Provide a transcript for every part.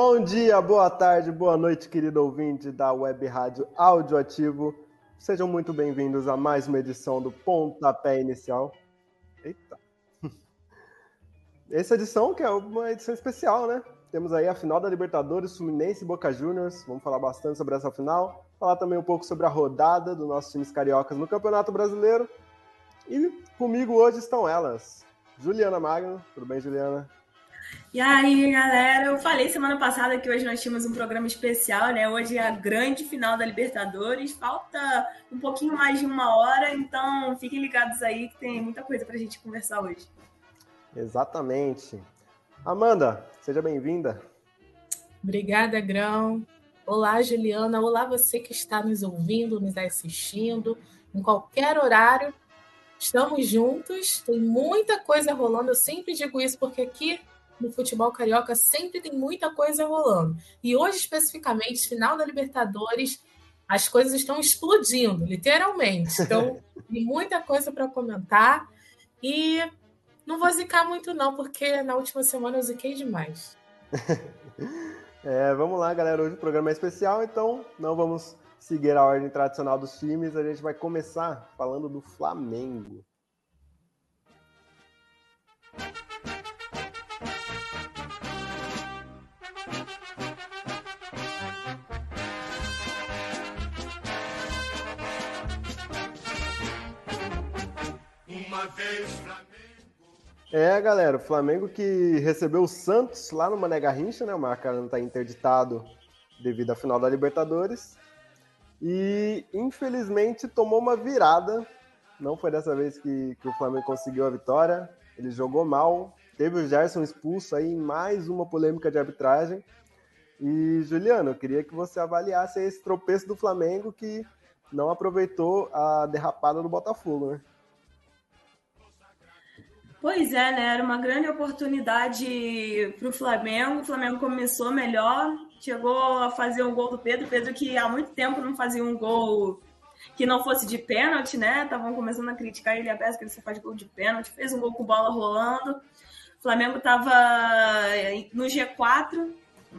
Bom dia, boa tarde, boa noite, querido ouvinte da Web Rádio Audioativo. Sejam muito bem-vindos a mais uma edição do Pontapé Inicial. Eita! Essa edição que é uma edição especial, né? Temos aí a final da Libertadores, Fluminense e Boca Juniors. Vamos falar bastante sobre essa final. Falar também um pouco sobre a rodada dos nossos times cariocas no Campeonato Brasileiro. E comigo hoje estão elas. Juliana Magno. Tudo bem, Juliana? E aí, galera, eu falei semana passada que hoje nós tínhamos um programa especial, né? Hoje é a grande final da Libertadores. Falta um pouquinho mais de uma hora, então fiquem ligados aí que tem muita coisa pra gente conversar hoje. Exatamente. Amanda, seja bem-vinda. Obrigada, Grão. Olá, Juliana. Olá, você que está nos ouvindo, nos assistindo, em qualquer horário. Estamos juntos, tem muita coisa rolando. Eu sempre digo isso porque aqui no futebol carioca sempre tem muita coisa rolando. E hoje, especificamente, final da Libertadores, as coisas estão explodindo, literalmente. Então, tem muita coisa para comentar. E não vou zicar muito, não, porque na última semana eu ziquei demais. é, vamos lá, galera. Hoje o programa é especial, então não vamos seguir a ordem tradicional dos times. A gente vai começar falando do Flamengo. É, galera, o Flamengo que recebeu o Santos lá no Mané Garrincha, né? O Maracanã está interditado devido à final da Libertadores. E infelizmente tomou uma virada. Não foi dessa vez que, que o Flamengo conseguiu a vitória. Ele jogou mal. Teve o Gerson expulso aí em mais uma polêmica de arbitragem. E, Juliano, eu queria que você avaliasse esse tropeço do Flamengo que não aproveitou a derrapada do Botafogo, né? Pois é, né? Era uma grande oportunidade para o Flamengo. O Flamengo começou melhor, chegou a fazer um gol do Pedro. Pedro que há muito tempo não fazia um gol que não fosse de pênalti, né? Estavam começando a criticar ele a peça que ele só faz gol de pênalti. Fez um gol com bola rolando. O Flamengo estava no G4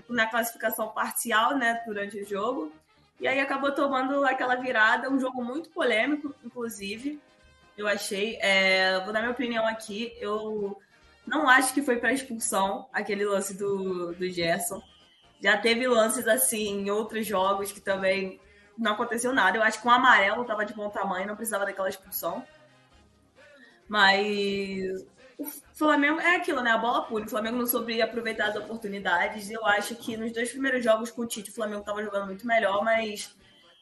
na classificação parcial, né? Durante o jogo. E aí acabou tomando aquela virada, um jogo muito polêmico, inclusive eu achei. É, vou dar minha opinião aqui. Eu não acho que foi para expulsão aquele lance do, do Gerson. Já teve lances assim em outros jogos que também não aconteceu nada. Eu acho que o amarelo estava de bom tamanho, não precisava daquela expulsão. Mas o Flamengo é aquilo, né? A bola pura. O Flamengo não soube aproveitar as oportunidades. Eu acho que nos dois primeiros jogos com o Tite, o Flamengo estava jogando muito melhor, mas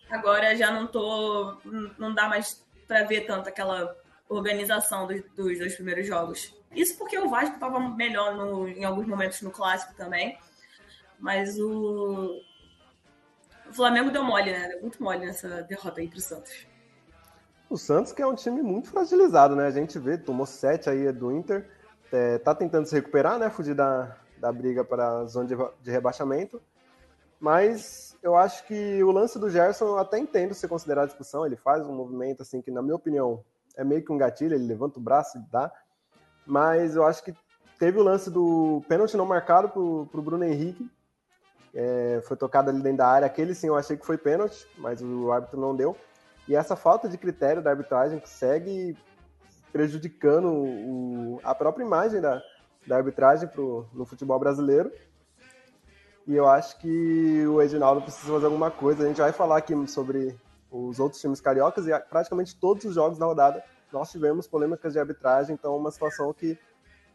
agora já não tô. Não dá mais para ver tanto aquela organização dos, dos dois primeiros jogos. Isso porque o Vasco estava melhor no, em alguns momentos no clássico também. Mas o, o Flamengo deu mole, né? Muito mole nessa derrota aí pro Santos. O Santos que é um time muito fragilizado, né? A gente vê, tomou sete aí do Inter, é, tá tentando se recuperar, né? Fugir da, da briga para a zona de, de rebaixamento. Mas eu acho que o lance do Gerson eu até entendo ser considerado expulsão. Ele faz um movimento assim que, na minha opinião, é meio que um gatilho. Ele levanta o braço e dá. Mas eu acho que teve o lance do pênalti não marcado pro, pro Bruno Henrique. É, foi tocado ali dentro da área. Aquele sim eu achei que foi pênalti, mas o árbitro não deu. E essa falta de critério da arbitragem que segue prejudicando o, a própria imagem da, da arbitragem pro, no futebol brasileiro. E eu acho que o Edinaldo precisa fazer alguma coisa. A gente vai falar aqui sobre os outros times cariocas e praticamente todos os jogos da rodada nós tivemos polêmicas de arbitragem, então é uma situação que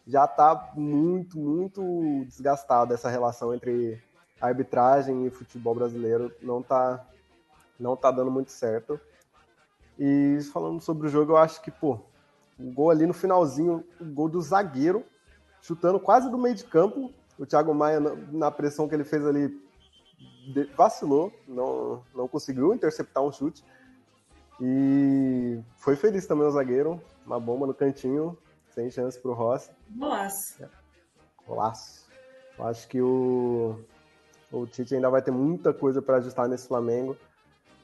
já está muito, muito desgastada essa relação entre arbitragem e futebol brasileiro. Não está não tá dando muito certo. E falando sobre o jogo, eu acho que, pô, o gol ali no finalzinho, o gol do zagueiro, chutando quase do meio de campo, o Thiago Maia, na pressão que ele fez ali, vacilou, não, não conseguiu interceptar um chute. E foi feliz também o zagueiro, uma bomba no cantinho, sem chance para o Rossi. Golaço. Golaço. Eu acho que o, O Tite ainda vai ter muita coisa para ajustar nesse Flamengo.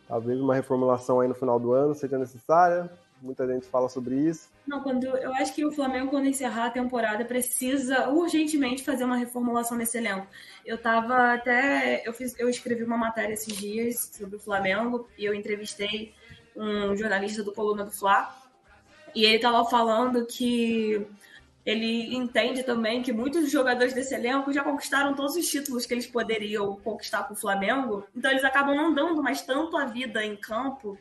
Talvez uma reformulação aí no final do ano seja necessária. Muita gente fala sobre isso. Não, quando eu acho que o Flamengo, quando encerrar a temporada, precisa urgentemente fazer uma reformulação nesse elenco. Eu tava até. Eu, fiz, eu escrevi uma matéria esses dias sobre o Flamengo e eu entrevistei um jornalista do Coluna do Fla. E ele tava falando que ele entende também que muitos jogadores desse elenco já conquistaram todos os títulos que eles poderiam conquistar com o Flamengo, então eles acabam não dando mais tanto a vida em campo,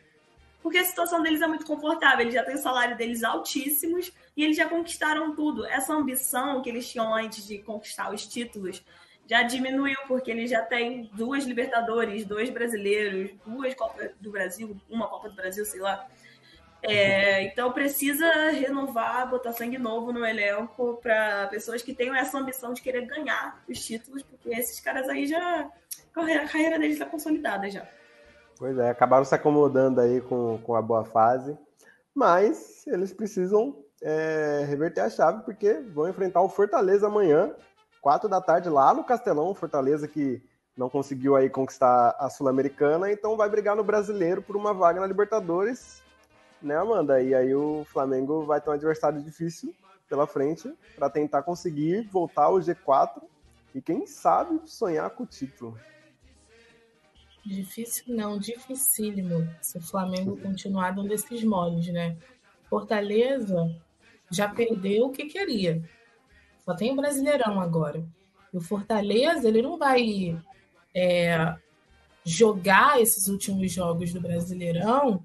porque a situação deles é muito confortável, eles já têm o salário deles altíssimos e eles já conquistaram tudo. Essa ambição que eles tinham antes de conquistar os títulos já diminuiu, porque eles já têm duas Libertadores, dois brasileiros, duas Copas do Brasil, uma Copa do Brasil, sei lá. É, então precisa renovar, botar sangue novo no elenco para pessoas que tenham essa ambição de querer ganhar os títulos, porque esses caras aí já. A carreira deles está consolidada já. Pois é, acabaram se acomodando aí com, com a boa fase, mas eles precisam é, reverter a chave, porque vão enfrentar o Fortaleza amanhã, quatro da tarde, lá no Castelão, Fortaleza que não conseguiu aí conquistar a Sul-Americana, então vai brigar no Brasileiro por uma vaga na Libertadores né, Amanda? E aí o Flamengo vai ter um adversário difícil pela frente para tentar conseguir voltar ao G4 e quem sabe sonhar com o título. Difícil não, dificílimo se o Flamengo continuar dando esses moles, né? Fortaleza já perdeu o que queria. Só tem o Brasileirão agora. E o Fortaleza, ele não vai é, jogar esses últimos jogos do Brasileirão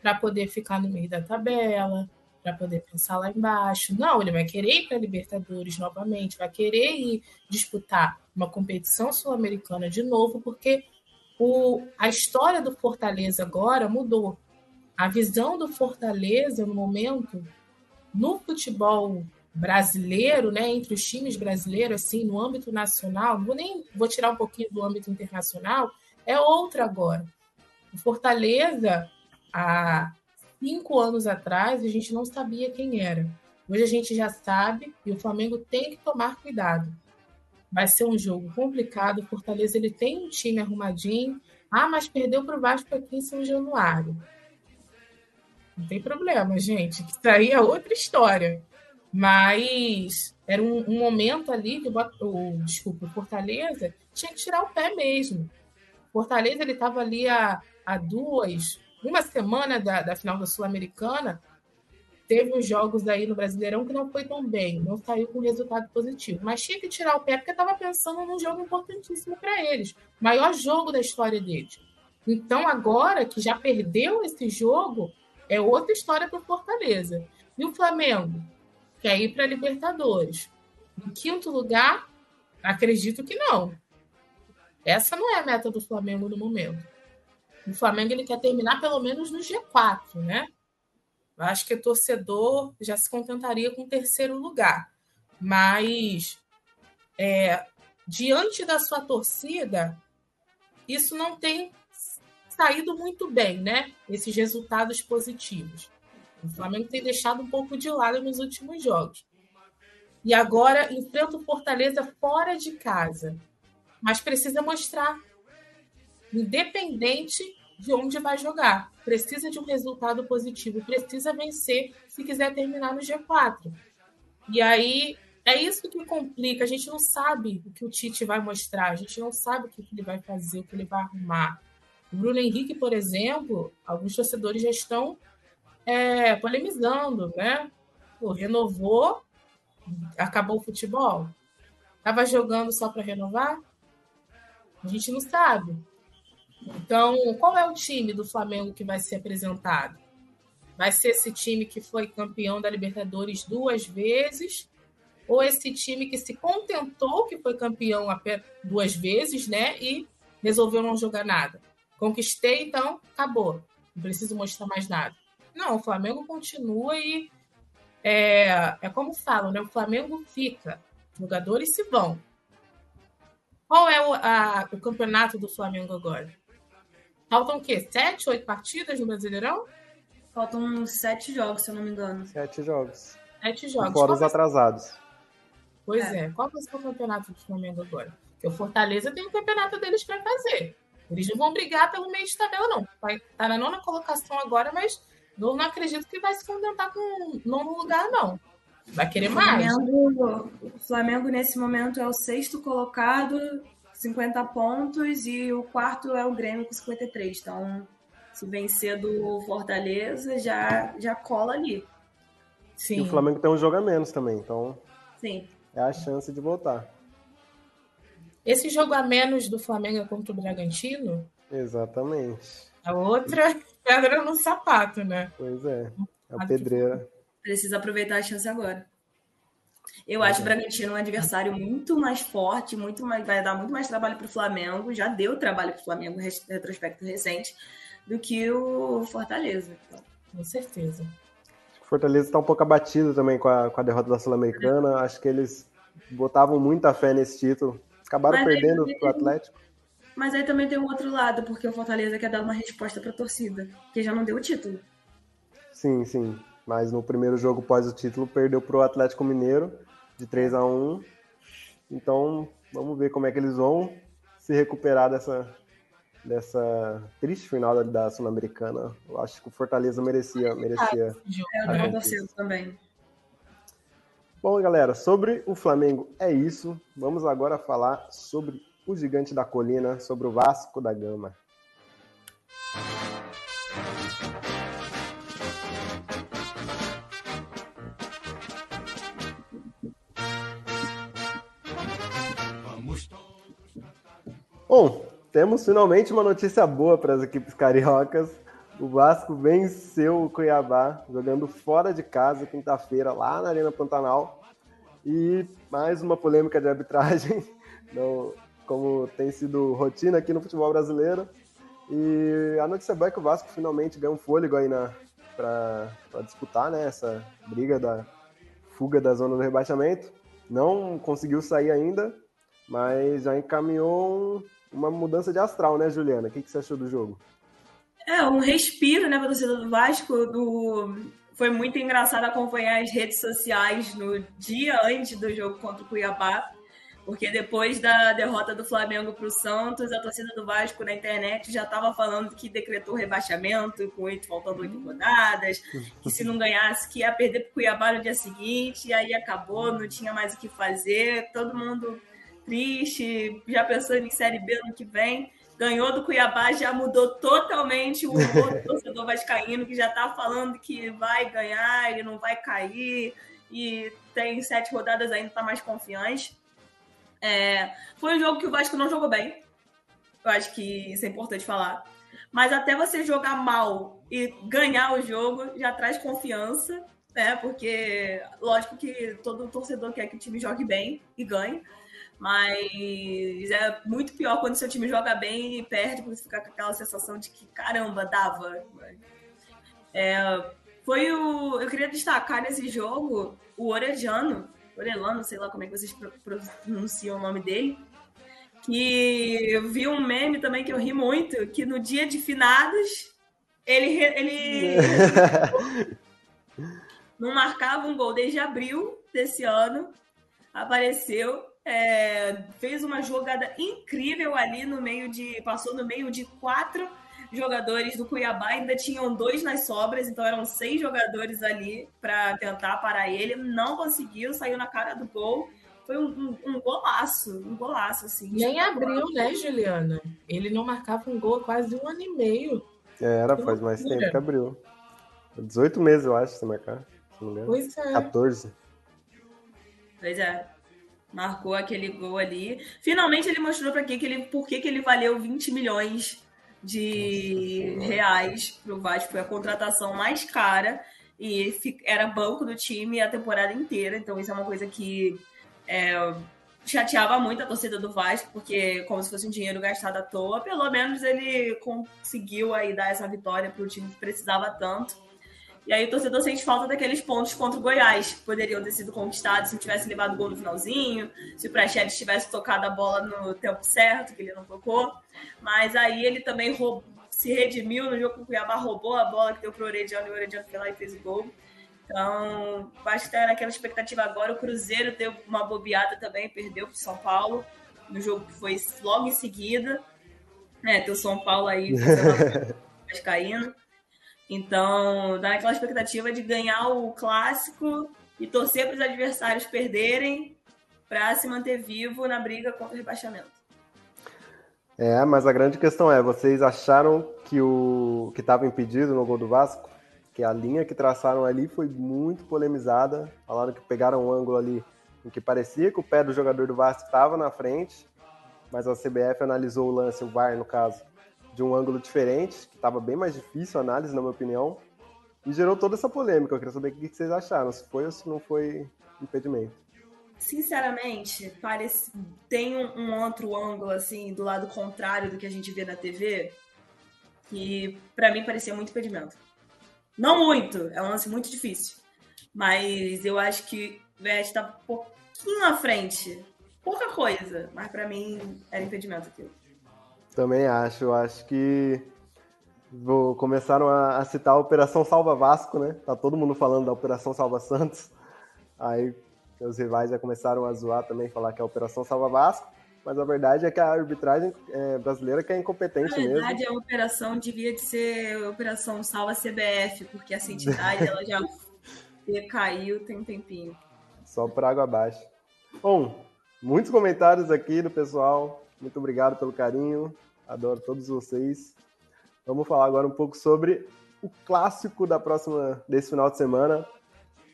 para poder ficar no meio da tabela, para poder pensar lá embaixo. Não, ele vai querer ir para Libertadores novamente, vai querer ir disputar uma competição sul-americana de novo, porque o, a história do Fortaleza agora mudou. A visão do Fortaleza no momento no futebol brasileiro, né, entre os times brasileiros, assim, no âmbito nacional, vou nem vou tirar um pouquinho do âmbito internacional, é outra agora. O Fortaleza há cinco anos atrás, a gente não sabia quem era. Hoje a gente já sabe e o Flamengo tem que tomar cuidado. Vai ser um jogo complicado. O Fortaleza ele tem um time arrumadinho. Ah, mas perdeu para o Vasco aqui em São Januário. Não tem problema, gente. Isso aí é outra história. Mas era um, um momento ali que o, desculpa, o Fortaleza tinha que tirar o pé mesmo. O Fortaleza ele estava ali a, a duas, uma semana da, da final da Sul-Americana, teve uns jogos aí no Brasileirão que não foi tão bem, não saiu com resultado positivo. Mas tinha que tirar o pé porque estava pensando num jogo importantíssimo para eles maior jogo da história deles. Então, agora que já perdeu esse jogo, é outra história para o Fortaleza. E o Flamengo quer ir para a Libertadores. Em quinto lugar, acredito que não. Essa não é a meta do Flamengo no momento. O Flamengo ele quer terminar pelo menos no G4, né? Eu acho que o torcedor já se contentaria com terceiro lugar. Mas, é, diante da sua torcida, isso não tem saído muito bem, né? Esses resultados positivos. O Flamengo tem deixado um pouco de lado nos últimos jogos. E agora enfrenta o Fortaleza fora de casa. Mas precisa mostrar independente de onde vai jogar. Precisa de um resultado positivo, precisa vencer se quiser terminar no G4. E aí é isso que complica. A gente não sabe o que o Tite vai mostrar, a gente não sabe o que ele vai fazer, o que ele vai arrumar. O Bruno Henrique, por exemplo, alguns torcedores já estão é, polemizando, né? Pô, renovou, acabou o futebol. Estava jogando só para renovar? A gente não sabe. Então, qual é o time do Flamengo que vai ser apresentado? Vai ser esse time que foi campeão da Libertadores duas vezes? Ou esse time que se contentou que foi campeão duas vezes, né? E resolveu não jogar nada? Conquistei, então acabou. Não preciso mostrar mais nada. Não, o Flamengo continua e é, é como falam, né? O Flamengo fica, jogadores se vão. Qual é o, a, o campeonato do Flamengo agora? Faltam o quê? Sete, oito partidas no Brasileirão? Faltam sete jogos, se eu não me engano. Sete jogos. Sete jogos. Fora os atrasados. Pois é. é. Qual vai ser o campeonato do Flamengo agora? Porque o Fortaleza tem o campeonato deles para fazer. Eles não vão brigar pelo meio de tabela, não. Vai estar tá na nona colocação agora, mas não, não acredito que vai se contentar com nono lugar, não. Vai querer mais. Flamengo, o Flamengo, nesse momento, é o sexto colocado, 50 pontos, e o quarto é o Grêmio com 53. Então, se vencer do Fortaleza, já, já cola ali. Sim. E o Flamengo tem um jogo a menos também, então. Sim. É a chance de voltar. Esse jogo a menos do Flamengo é contra o Bragantino? Exatamente. A outra pedra no sapato, né? Pois é. É o pedreira. Precisa aproveitar a chance agora. Eu acho o Bragantino um adversário muito mais forte, muito mais, vai dar muito mais trabalho para o Flamengo. Já deu trabalho para o Flamengo, retrospecto recente, do que o Fortaleza. Então. Com certeza. O Fortaleza está um pouco abatido também com a, com a derrota da Sul-Americana. Acho que eles botavam muita fé nesse título. Acabaram Mas perdendo para o Atlético. Mas aí também tem o outro lado, porque o Fortaleza quer dar uma resposta para a torcida, que já não deu o título. Sim, sim. Mas no primeiro jogo pós o título perdeu para o Atlético Mineiro de 3 a 1. Então, vamos ver como é que eles vão se recuperar dessa dessa triste final da Sul-Americana. Eu acho que o Fortaleza merecia merecia. É, eu também. Bom, galera, sobre o Flamengo é isso. Vamos agora falar sobre o Gigante da Colina, sobre o Vasco da Gama. Bom, temos finalmente uma notícia boa para as equipes cariocas. O Vasco venceu o Cuiabá, jogando fora de casa, quinta-feira, lá na Arena Pantanal. E mais uma polêmica de arbitragem. Não, como tem sido rotina aqui no futebol brasileiro. E a notícia boa é que o Vasco finalmente ganhou um fôlego aí para disputar né, essa briga da fuga da zona do rebaixamento. Não conseguiu sair ainda, mas já encaminhou uma mudança de astral, né, Juliana? O que, que você achou do jogo? É, um respiro, né, para a torcida do Vasco. Do... Foi muito engraçado acompanhar as redes sociais no dia antes do jogo contra o Cuiabá porque depois da derrota do Flamengo para o Santos, a torcida do Vasco na internet já estava falando que decretou rebaixamento, com oito, faltando oito rodadas, que se não ganhasse, que ia perder para o Cuiabá no dia seguinte, e aí acabou, não tinha mais o que fazer, todo mundo triste, já pensando em Série B no que vem. Ganhou do Cuiabá, já mudou totalmente o humor do torcedor vascaíno, que já está falando que vai ganhar e não vai cair, e tem sete rodadas ainda, está mais confiante. É, foi um jogo que o Vasco não jogou bem. Eu acho que isso é importante falar. Mas até você jogar mal e ganhar o jogo já traz confiança, né? Porque, lógico que todo torcedor quer que o time jogue bem e ganhe. Mas é muito pior quando seu time joga bem e perde, porque você fica com aquela sensação de que, caramba, dava. É, foi o. Eu queria destacar nesse jogo o Orediano, Orelano, sei lá como é que vocês pronunciam o nome dele, que eu vi um meme também que eu ri muito, que no dia de finados ele, ele não marcava um gol desde abril desse ano, apareceu, é, fez uma jogada incrível ali no meio de, passou no meio de quatro jogadores do Cuiabá ainda tinham dois nas sobras, então eram seis jogadores ali para tentar parar ele. Não conseguiu, saiu na cara do gol. Foi um, um, um golaço, um golaço, assim. Nem abriu, né, Juliana? Ele não marcava um gol há quase um ano e meio. É, era, faz mais tempo que abriu. 18 meses, eu acho, se marcar. Se não pois é. 14. Pois é. Marcou aquele gol ali. Finalmente ele mostrou para que ele, por que, que ele valeu 20 milhões de reais para o Vasco. Foi a contratação mais cara e era banco do time a temporada inteira. Então isso é uma coisa que é, chateava muito a torcida do Vasco, porque como se fosse um dinheiro gastado à toa. Pelo menos ele conseguiu aí dar essa vitória para o time que precisava tanto. E aí o torcedor sente falta daqueles pontos contra o Goiás, que poderiam ter sido conquistados se tivesse levado o gol no finalzinho, se o Prachedes tivesse tocado a bola no tempo certo, que ele não tocou. Mas aí ele também roubou, se redimiu no jogo com o Cuiabá, roubou a bola que deu pro Orediano e o Orediano foi lá e fez o gol. Então, acho que tá naquela expectativa agora. O Cruzeiro deu uma bobeada também, perdeu para o São Paulo, no jogo que foi logo em seguida. É, tem o São Paulo aí caindo. Então, dá aquela expectativa de ganhar o clássico e torcer para os adversários perderem para se manter vivo na briga contra o rebaixamento. É, mas a grande questão é, vocês acharam que o que estava impedido no gol do Vasco? Que a linha que traçaram ali foi muito polemizada. Falaram que pegaram um ângulo ali em que parecia que o pé do jogador do Vasco estava na frente, mas a CBF analisou o lance, o VAR no caso, de um ângulo diferente, que estava bem mais difícil a análise, na minha opinião, e gerou toda essa polêmica. Eu queria saber o que vocês acharam, se foi ou se não foi impedimento. Sinceramente, parece tem um, outro ângulo assim do lado contrário do que a gente vê na TV, que para mim parecia muito impedimento. Não muito, é um lance muito difícil, mas eu acho que o Vest tá um pouquinho na frente, pouca coisa, mas para mim era impedimento aquilo. Também acho. Acho que vou, começaram a, a, citar a Operação Salva Vasco, né? Tá todo mundo falando da Operação Salva Santos. Aí os rivais já começaram a zoar também, falar que é a Operação Salva Vasco. Mas a verdade é que a arbitragem é, brasileira que é incompetente mesmo. Na verdade, mesmo. a operação devia de ser Operação Salva CBF, porque essa entidade ela já caiu tem um tempinho. Só por água abaixo. Bom, muitos comentários aqui do pessoal. Muito obrigado pelo carinho. Adoro todos vocês. Vamos falar agora um pouco sobre o clássico da próxima desse final de semana.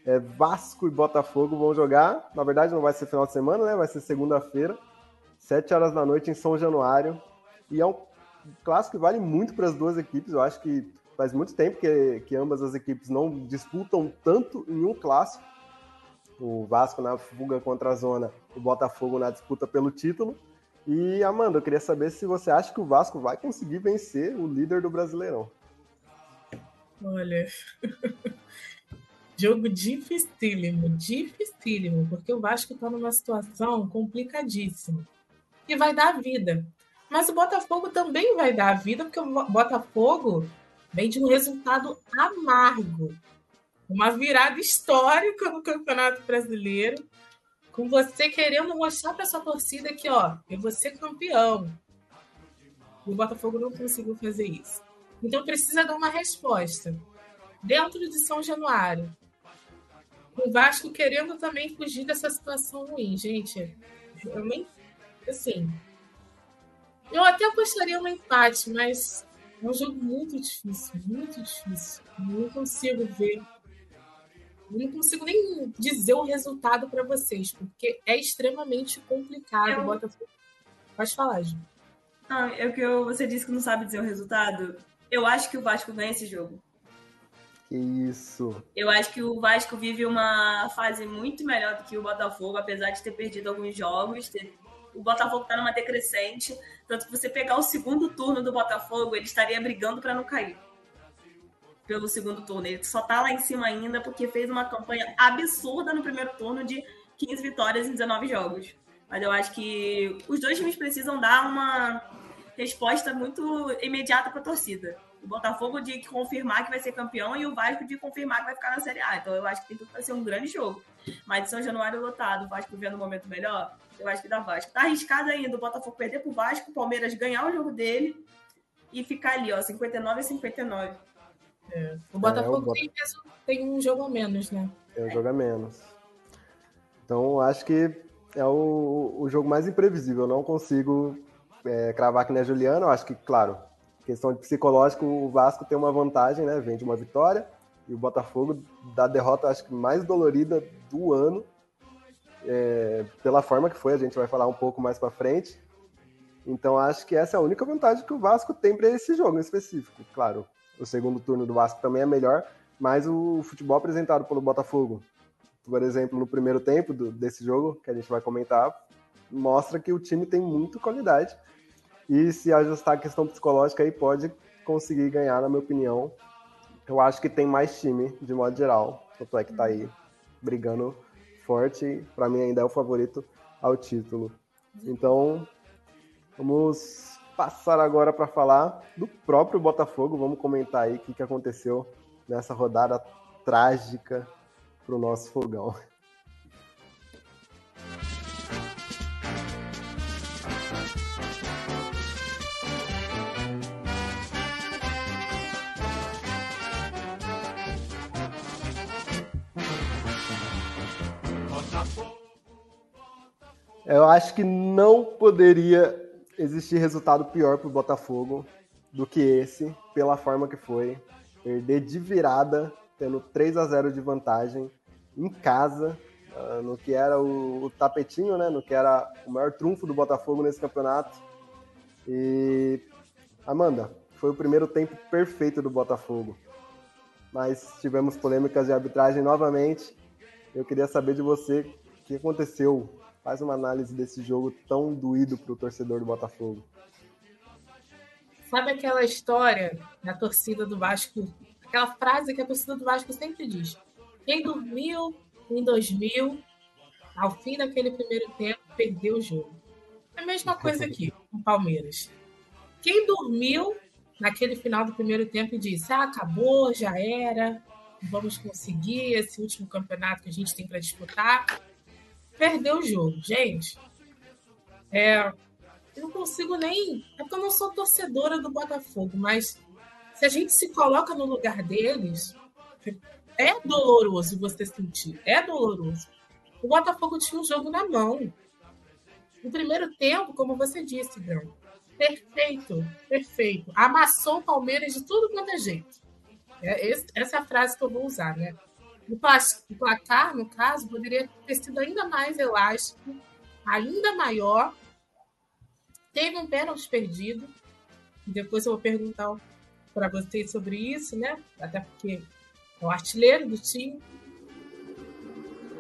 É Vasco e Botafogo vão jogar. Na verdade, não vai ser final de semana, né? Vai ser segunda-feira, sete horas da noite em São Januário. E é um clássico que vale muito para as duas equipes. Eu acho que faz muito tempo que, que ambas as equipes não disputam tanto em um clássico. O Vasco na fuga contra a zona, o Botafogo na disputa pelo título. E, Amanda, eu queria saber se você acha que o Vasco vai conseguir vencer o líder do Brasileirão. Olha, jogo dificílimo, dificílimo, porque o Vasco está numa situação complicadíssima. E vai dar vida. Mas o Botafogo também vai dar vida, porque o Botafogo vem de um resultado amargo. Uma virada histórica no Campeonato Brasileiro com você querendo mostrar para sua torcida que, ó, eu vou ser campeão. O Botafogo não conseguiu fazer isso. Então precisa dar uma resposta. Dentro de São Januário. O Vasco querendo também fugir dessa situação ruim, gente. Eu nem. Assim. Eu até apostaria no empate, mas é um jogo muito difícil, muito difícil. Não consigo ver não consigo nem dizer o resultado para vocês, porque é extremamente complicado. Eu... Botafogo. Pode falar, Ju. Não, é o que eu, você disse que não sabe dizer o resultado. Eu acho que o Vasco ganha esse jogo. Que isso. Eu acho que o Vasco vive uma fase muito melhor do que o Botafogo, apesar de ter perdido alguns jogos. Ter... O Botafogo está numa decrescente. Tanto que você pegar o segundo turno do Botafogo, ele estaria brigando para não cair pelo segundo turno. Ele só tá lá em cima ainda porque fez uma campanha absurda no primeiro turno de 15 vitórias em 19 jogos. Mas eu acho que os dois times precisam dar uma resposta muito imediata para a torcida. O Botafogo de confirmar que vai ser campeão e o Vasco de confirmar que vai ficar na Série A. Então eu acho que tem tudo para ser um grande jogo. Mas de São Januário lotado, o Vasco vendo um momento melhor, eu acho que dá Vasco. Tá arriscado ainda o Botafogo perder pro Vasco, o Palmeiras ganhar o jogo dele e ficar ali, ó, 59 a 59. É. O Botafogo é, o tem, tem, um jogo a menos, né? Tem um jogo a menos. Então, acho que é o, o jogo mais imprevisível. Eu não consigo é, cravar que nem a Juliana. Eu acho que, claro, questão de psicológico, o Vasco tem uma vantagem, né? Vem de uma vitória. E o Botafogo da derrota, acho que mais dolorida do ano. É, pela forma que foi, a gente vai falar um pouco mais para frente. Então acho que essa é a única vantagem que o Vasco tem para esse jogo em específico. Claro, o segundo turno do Vasco também é melhor, mas o futebol apresentado pelo Botafogo, por exemplo, no primeiro tempo do, desse jogo, que a gente vai comentar, mostra que o time tem muita qualidade. E se ajustar a questão psicológica aí, pode conseguir ganhar, na minha opinião. Eu acho que tem mais time, de modo geral. Tanto é que tá aí brigando forte. Para mim, ainda é o favorito ao título. Então, vamos passar agora para falar do próprio Botafogo. Vamos comentar aí o que, que aconteceu nessa rodada trágica para o nosso fogão. Eu acho que não poderia existir resultado pior para o Botafogo do que esse, pela forma que foi. Perder de virada, tendo 3 a 0 de vantagem em casa, uh, no que era o, o, tapetinho, né? No que era o maior trunfo do Botafogo nesse campeonato. E Amanda, foi o primeiro tempo perfeito do Botafogo. Mas tivemos polêmicas de arbitragem novamente. Eu queria saber de você o que aconteceu Faz uma análise desse jogo tão doído para o torcedor do Botafogo. Sabe aquela história da torcida do Vasco? Aquela frase que a torcida do Vasco sempre diz: quem dormiu em 2000, ao fim daquele primeiro tempo, perdeu o jogo. É a mesma coisa aqui com o Palmeiras. Quem dormiu naquele final do primeiro tempo e disse: ah, acabou, já era, vamos conseguir esse último campeonato que a gente tem para disputar perdeu o jogo. Gente, é, eu não consigo nem. É porque eu não sou torcedora do Botafogo, mas se a gente se coloca no lugar deles, é doloroso você sentir. É doloroso. O Botafogo tinha um jogo na mão. No primeiro tempo, como você disse, Grão, perfeito, perfeito. Amassou o Palmeiras de tudo quanto é jeito. É, essa é a frase que eu vou usar, né? O placar, no caso, poderia ter sido ainda mais elástico, ainda maior. Teve um pênalti perdido. Depois eu vou perguntar para vocês sobre isso, né? Até porque é o artilheiro do time.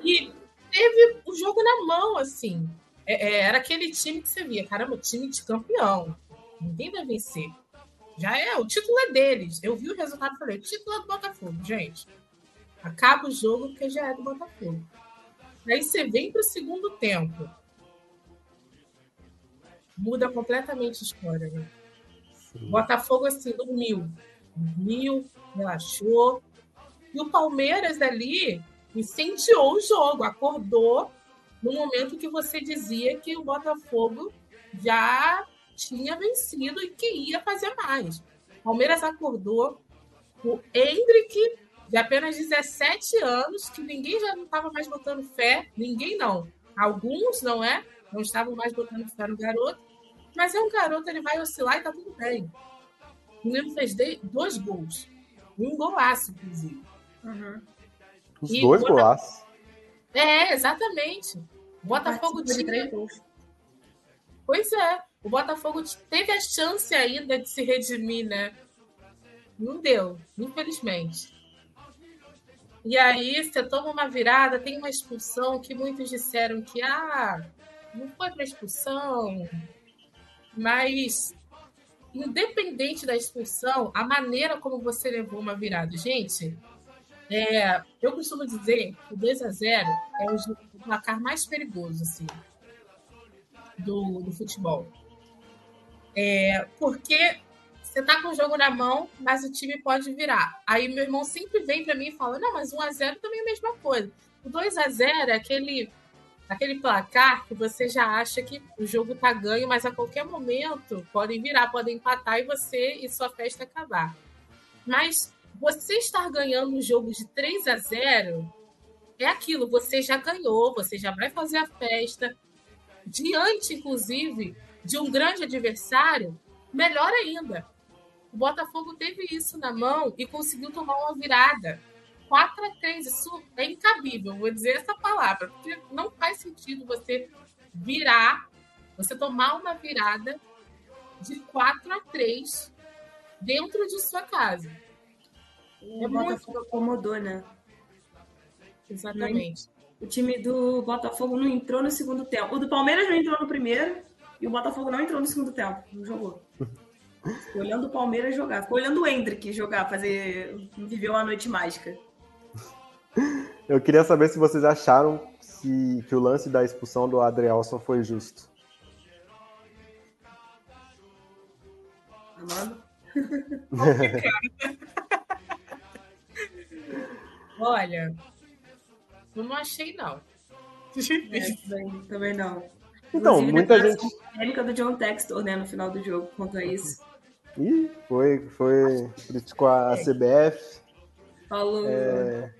E teve o jogo na mão, assim. É, é, era aquele time que você via, caramba, time de campeão. Ninguém vai vencer. Já é, o título é deles. Eu vi o resultado e falei, título é do Botafogo, gente. Acaba o jogo porque já é do Botafogo. Aí você vem para o segundo tempo. Muda completamente a história, né? Botafogo, assim, dormiu. Dormiu, relaxou. E o Palmeiras ali incendiou o jogo, acordou no momento que você dizia que o Botafogo já tinha vencido e que ia fazer mais. O Palmeiras acordou, o Hendrick de apenas 17 anos, que ninguém já não estava mais botando fé, ninguém não. Alguns, não é? Não estavam mais botando fé no garoto, mas é um garoto, ele vai oscilar e tá tudo bem. O menino fez dois gols. Um golaço, inclusive. Uhum. Os e dois golaços. É, exatamente. O Botafogo tinha. Pois é. O Botafogo teve a chance ainda de se redimir, né? Não deu, infelizmente. E aí você toma uma virada, tem uma expulsão que muitos disseram que ah, não foi para expulsão, mas independente da expulsão, a maneira como você levou uma virada, gente, é, eu costumo dizer que o 2 a 0 é o placar mais perigoso assim, do, do futebol. É, porque você tá com o jogo na mão, mas o time pode virar. Aí meu irmão sempre vem para mim e fala: não, mas 1x0 também é a mesma coisa. O 2x0 é aquele, aquele placar que você já acha que o jogo tá ganho, mas a qualquer momento podem virar, podem empatar e você e sua festa acabar. Mas você estar ganhando um jogo de 3 a 0 é aquilo, você já ganhou, você já vai fazer a festa. Diante, inclusive, de um grande adversário, melhor ainda. O Botafogo teve isso na mão e conseguiu tomar uma virada. 4 a 3 isso é incabível, vou dizer essa palavra, porque não faz sentido você virar, você tomar uma virada de 4 a 3 dentro de sua casa. O é Botafogo muito... acomodou, né? Exatamente. O time do Botafogo não entrou no segundo tempo. O do Palmeiras não entrou no primeiro e o Botafogo não entrou no segundo tempo. Não jogou. Ficou olhando o Palmeiras jogar. Ficou olhando o Hendrick jogar, fazer. viver uma noite mágica. Eu queria saber se vocês acharam se, que o lance da expulsão do Adrielson foi justo. Amado? Olha, Eu não achei, não. É, também, também não. Então, Inclusive, muita gente. polêmica do John Textor, né, no final do jogo, quanto a isso. Ih, foi, foi. Criticou a CBF. Falou. É,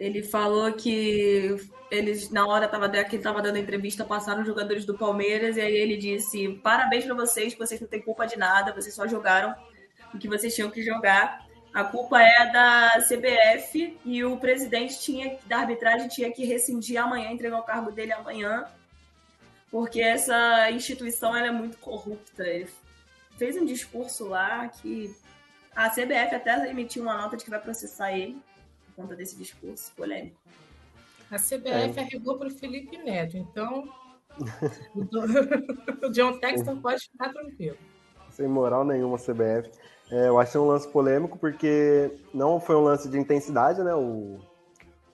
Ele falou que eles, na hora tava, que ele tava dando entrevista, passaram os jogadores do Palmeiras, e aí ele disse: parabéns pra vocês, vocês não têm culpa de nada, vocês só jogaram o que vocês tinham que jogar. A culpa é da CBF e o presidente tinha, da arbitragem tinha que rescindir amanhã, entregar o cargo dele amanhã, porque essa instituição ela é muito corrupta. Ele fez um discurso lá que a CBF até emitiu uma nota de que vai processar ele por conta desse discurso polêmico. A CBF arregou para o Felipe Neto, então o John Texton pode ficar tranquilo. sem moral nenhuma, CBF. É, eu achei um lance polêmico porque não foi um lance de intensidade, né? O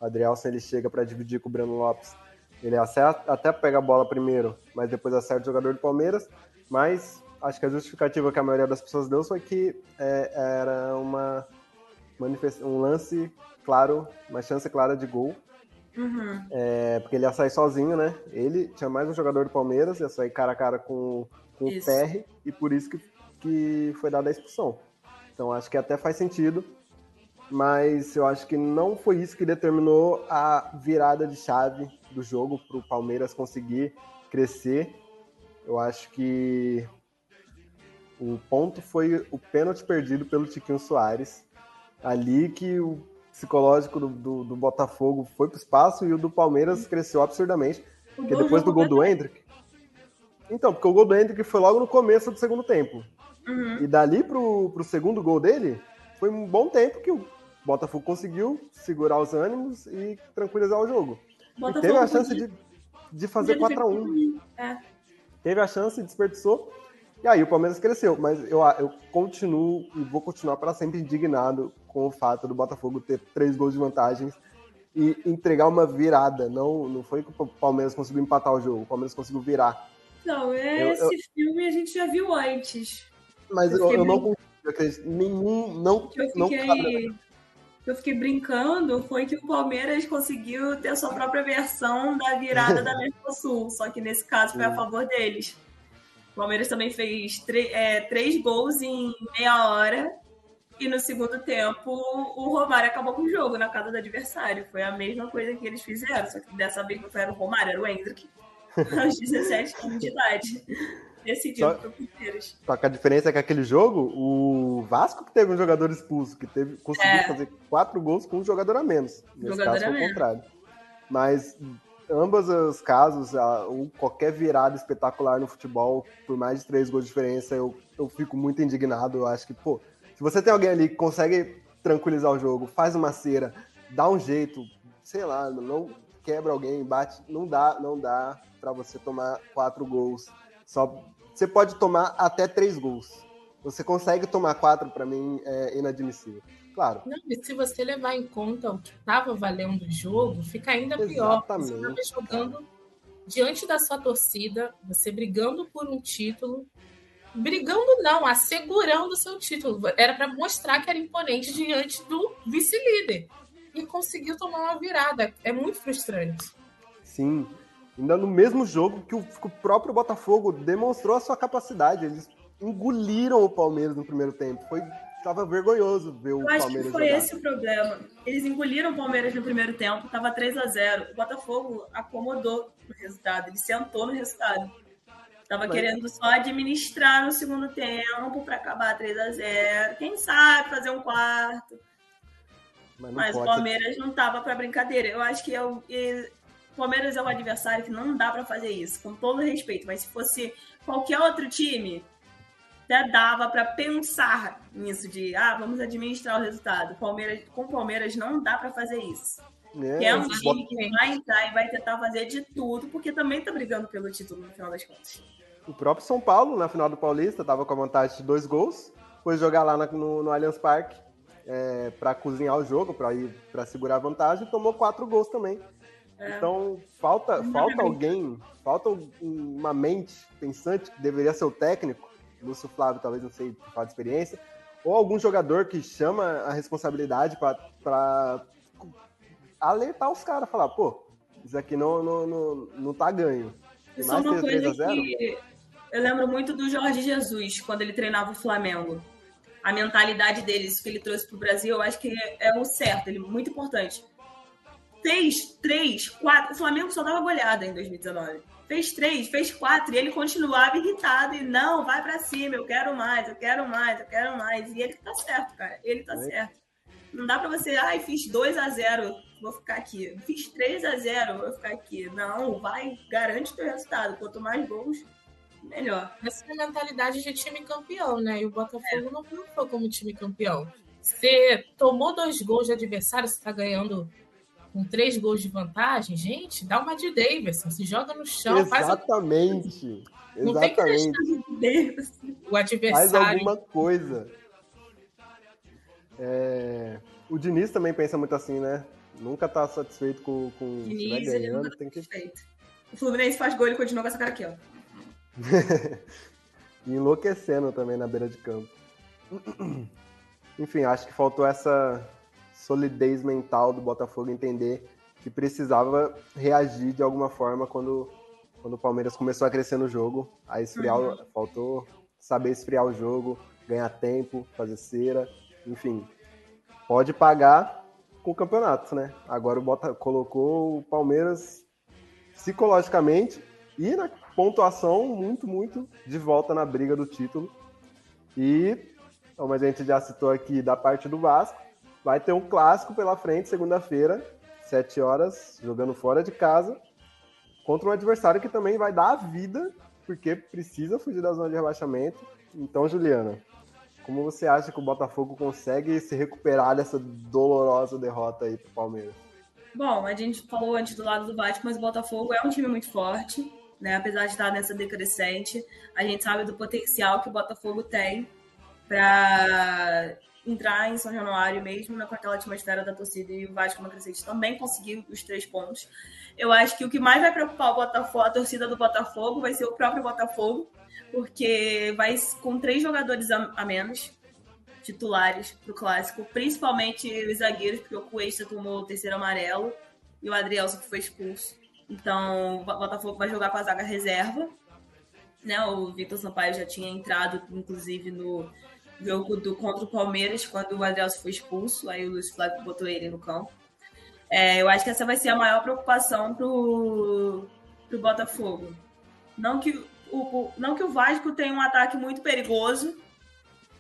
Adrielson ele chega para dividir com o Breno Lopes. Ele acerta, até pega a bola primeiro, mas depois acerta o jogador do Palmeiras. Mas acho que a justificativa que a maioria das pessoas deu foi que é, era uma um lance claro, uma chance clara de gol. Uhum. É, porque ele ia sair sozinho, né? Ele tinha mais um jogador do Palmeiras, ia sair cara a cara com, com o. PR, e por isso que, que foi dada a expulsão. Então acho que até faz sentido, mas eu acho que não foi isso que determinou a virada de chave do jogo para o Palmeiras conseguir crescer. Eu acho que o ponto foi o pênalti perdido pelo Tiquinho Soares. Ali que o psicológico do, do, do Botafogo foi pro espaço e o do Palmeiras cresceu absurdamente. Porque o depois do gol do Hendrick. Então, porque o gol do Hendrick foi logo no começo do segundo tempo. Uhum. E dali pro, pro segundo gol dele, foi um bom tempo que o Botafogo conseguiu segurar os ânimos e tranquilizar o jogo. E Botafogo teve a chance de, de fazer podia ter 4x1. feito- É. Teve a chance, desperdiçou. E aí o Palmeiras cresceu. Mas eu, eu continuo e vou continuar para sempre indignado com o fato do Botafogo ter três gols de vantagens e entregar uma virada. Não, não foi que o Palmeiras conseguiu empatar o jogo, o Palmeiras conseguiu virar. Não, Eu- esse filme a gente já viu antes. Mas Eu eu, eu não acreditar. Nenhum. Não, que eu não fiquei, cabe. que eu fiquei brincando foi que o Palmeiras conseguiu ter a sua própria versão da virada da Mercosul, só que nesse caso foi a favor deles. O Palmeiras também fez é, três gols em meia hora e no segundo tempo o Romário acabou com o jogo na casa do adversário. Foi a mesma coisa que eles fizeram, só que dessa vez não foi o Romário, era o Hendrick. Aos 17 anos de idade. Decidiu Só- pro Palmeiras. Só que a diferença é que aquele jogo, o Vasco que teve um jogador expulso, que teve, conseguiu É. fazer quatro gols com um jogador a menos. Nesse Jogador caso a menos. contrário. Mas ambos os casos, a- um- qualquer virada espetacular no futebol, por mais de três gols de diferença, eu, eu fico muito indignado. Eu acho que, pô, se você tem alguém ali que consegue tranquilizar o jogo, faz uma cera, dá um jeito, sei lá, não quebra alguém, bate, não dá, não dá pra você tomar quatro gols. Só você pode tomar até três gols. Você consegue tomar quatro, pra mim é inadmissível. Claro, Não, e se você levar em conta o que estava valendo o jogo, fica ainda pior. Você Exatamente. estava jogando diante da sua torcida, você brigando por um título. Brigando não, assegurando o seu título. Era para mostrar que era imponente diante do vice-líder. E conseguiu tomar uma virada. É muito frustrante. sim. Ainda no mesmo jogo que o, que o próprio Botafogo demonstrou a sua capacidade. Eles engoliram o Palmeiras no primeiro tempo. Foi, tava vergonhoso ver o Eu acho que foi jogar. esse o problema. Eles engoliram o Palmeiras no primeiro tempo, tava 3 a 0 O Botafogo acomodou no resultado, ele sentou no resultado. Tava Mas- querendo só administrar no segundo tempo para acabar 3 a 0 Quem sabe fazer um quarto. Mas Mas o ser- Palmeiras não tava para brincadeira. Eu acho que é o, e- o Palmeiras é um adversário que não dá para fazer isso, com todo respeito. Mas se fosse qualquer outro time, até dava para pensar nisso de, ah, vamos administrar o resultado. Palmeiras, com o Palmeiras não dá para fazer isso. É, Que é um time que vai entrar e vai tentar fazer de tudo, porque também tá brigando pelo título no final das contas. O próprio São Paulo, na final do Paulista, estava com a vantagem de dois gols. Foi jogar lá no, no Allianz Parque é, para cozinhar o jogo, para ir para segurar a vantagem, e tomou quatro gols também. É. Então falta, falta alguém, falta um- uma mente pensante que deveria ser o técnico, Lúcio Flávio, talvez não sei por falta de experiência, ou algum jogador que chama a responsabilidade para alertar os caras, falar, pô, isso aqui não, não, não, não tá ganho. Isso é uma coisa que eu lembro muito do Jorge Jesus, quando ele treinava o Flamengo. A mentalidade dele, isso que ele trouxe pro Brasil, eu acho que é o certo, ele é muito importante. Fez três, quatro. O Flamengo só dava goleada em 2019 fez três, fez quatro, e ele continuava irritado e não, vai para cima, eu quero mais, eu quero mais, eu quero mais. E ele tá certo, cara, ele tá é. certo. Não dá para você, ai, fiz 2 a 0 vou ficar aqui. Fiz 3 a 0 vou ficar aqui. Não, vai, garante o teu resultado. Quanto mais gols, melhor. Essa é a mentalidade de time campeão, né? E o Botafogo é. não foi como time campeão. Você tomou dois gols de adversário, você tá ganhando com três gols de vantagem, gente, dá uma de Davidson, se joga no chão. Exatamente. Faz Não Exatamente. tem que o adversário. Faz alguma coisa. É... O Diniz também pensa muito assim, né? Nunca tá satisfeito com, com Diniz, né, ganhando. Ele tem que... Satisfeito. O Fluminense faz gol e continua com essa cara aqui, ó. Enlouquecendo também na beira de campo. Enfim, acho que faltou essa solidez mental do Botafogo entender que precisava reagir de alguma forma quando, quando o Palmeiras começou a crescer no jogo. A esfriar, uhum. faltou saber esfriar o jogo, ganhar tempo, fazer cera, enfim. Pode pagar com o campeonato, né? Agora o Bota colocou o Palmeiras psicologicamente e na pontuação muito, muito de volta na briga do título. E, como a gente já citou aqui da parte do Vasco, vai ter um clássico pela frente, segunda-feira, 7 horas, jogando fora de casa, contra um adversário que também vai dar a vida, porque precisa fugir da zona de rebaixamento. Então, Juliana, como você acha que o Botafogo consegue se recuperar dessa dolorosa derrota aí pro Palmeiras? Bom, a gente falou antes do lado do Vasco, mas o Botafogo é um time muito forte, né? Apesar de estar nessa decrescente, a gente sabe do potencial que o Botafogo tem para entrar em São Januário, mesmo com aquela atmosfera da torcida e o Vasco na crescente também conseguiu os três pontos. Eu acho que o que mais vai preocupar o Botafogo, a torcida do Botafogo, vai ser o próprio Botafogo, porque vai com três jogadores a, a menos titulares para o clássico, principalmente os zagueiros, porque o Cuesta tomou o terceiro amarelo e o Adrielson foi expulso. Então, o Botafogo vai jogar com a zaga reserva. Né? O Vitor Sampaio já tinha entrado, inclusive, no, jogo do, contra o Palmeiras, quando o Adrielson foi expulso, aí o Luiz Flávio botou ele no campo. É, eu acho que essa vai ser a maior preocupação pro, pro Botafogo. Não que o, o, não que o Vasco tenha um ataque muito perigoso,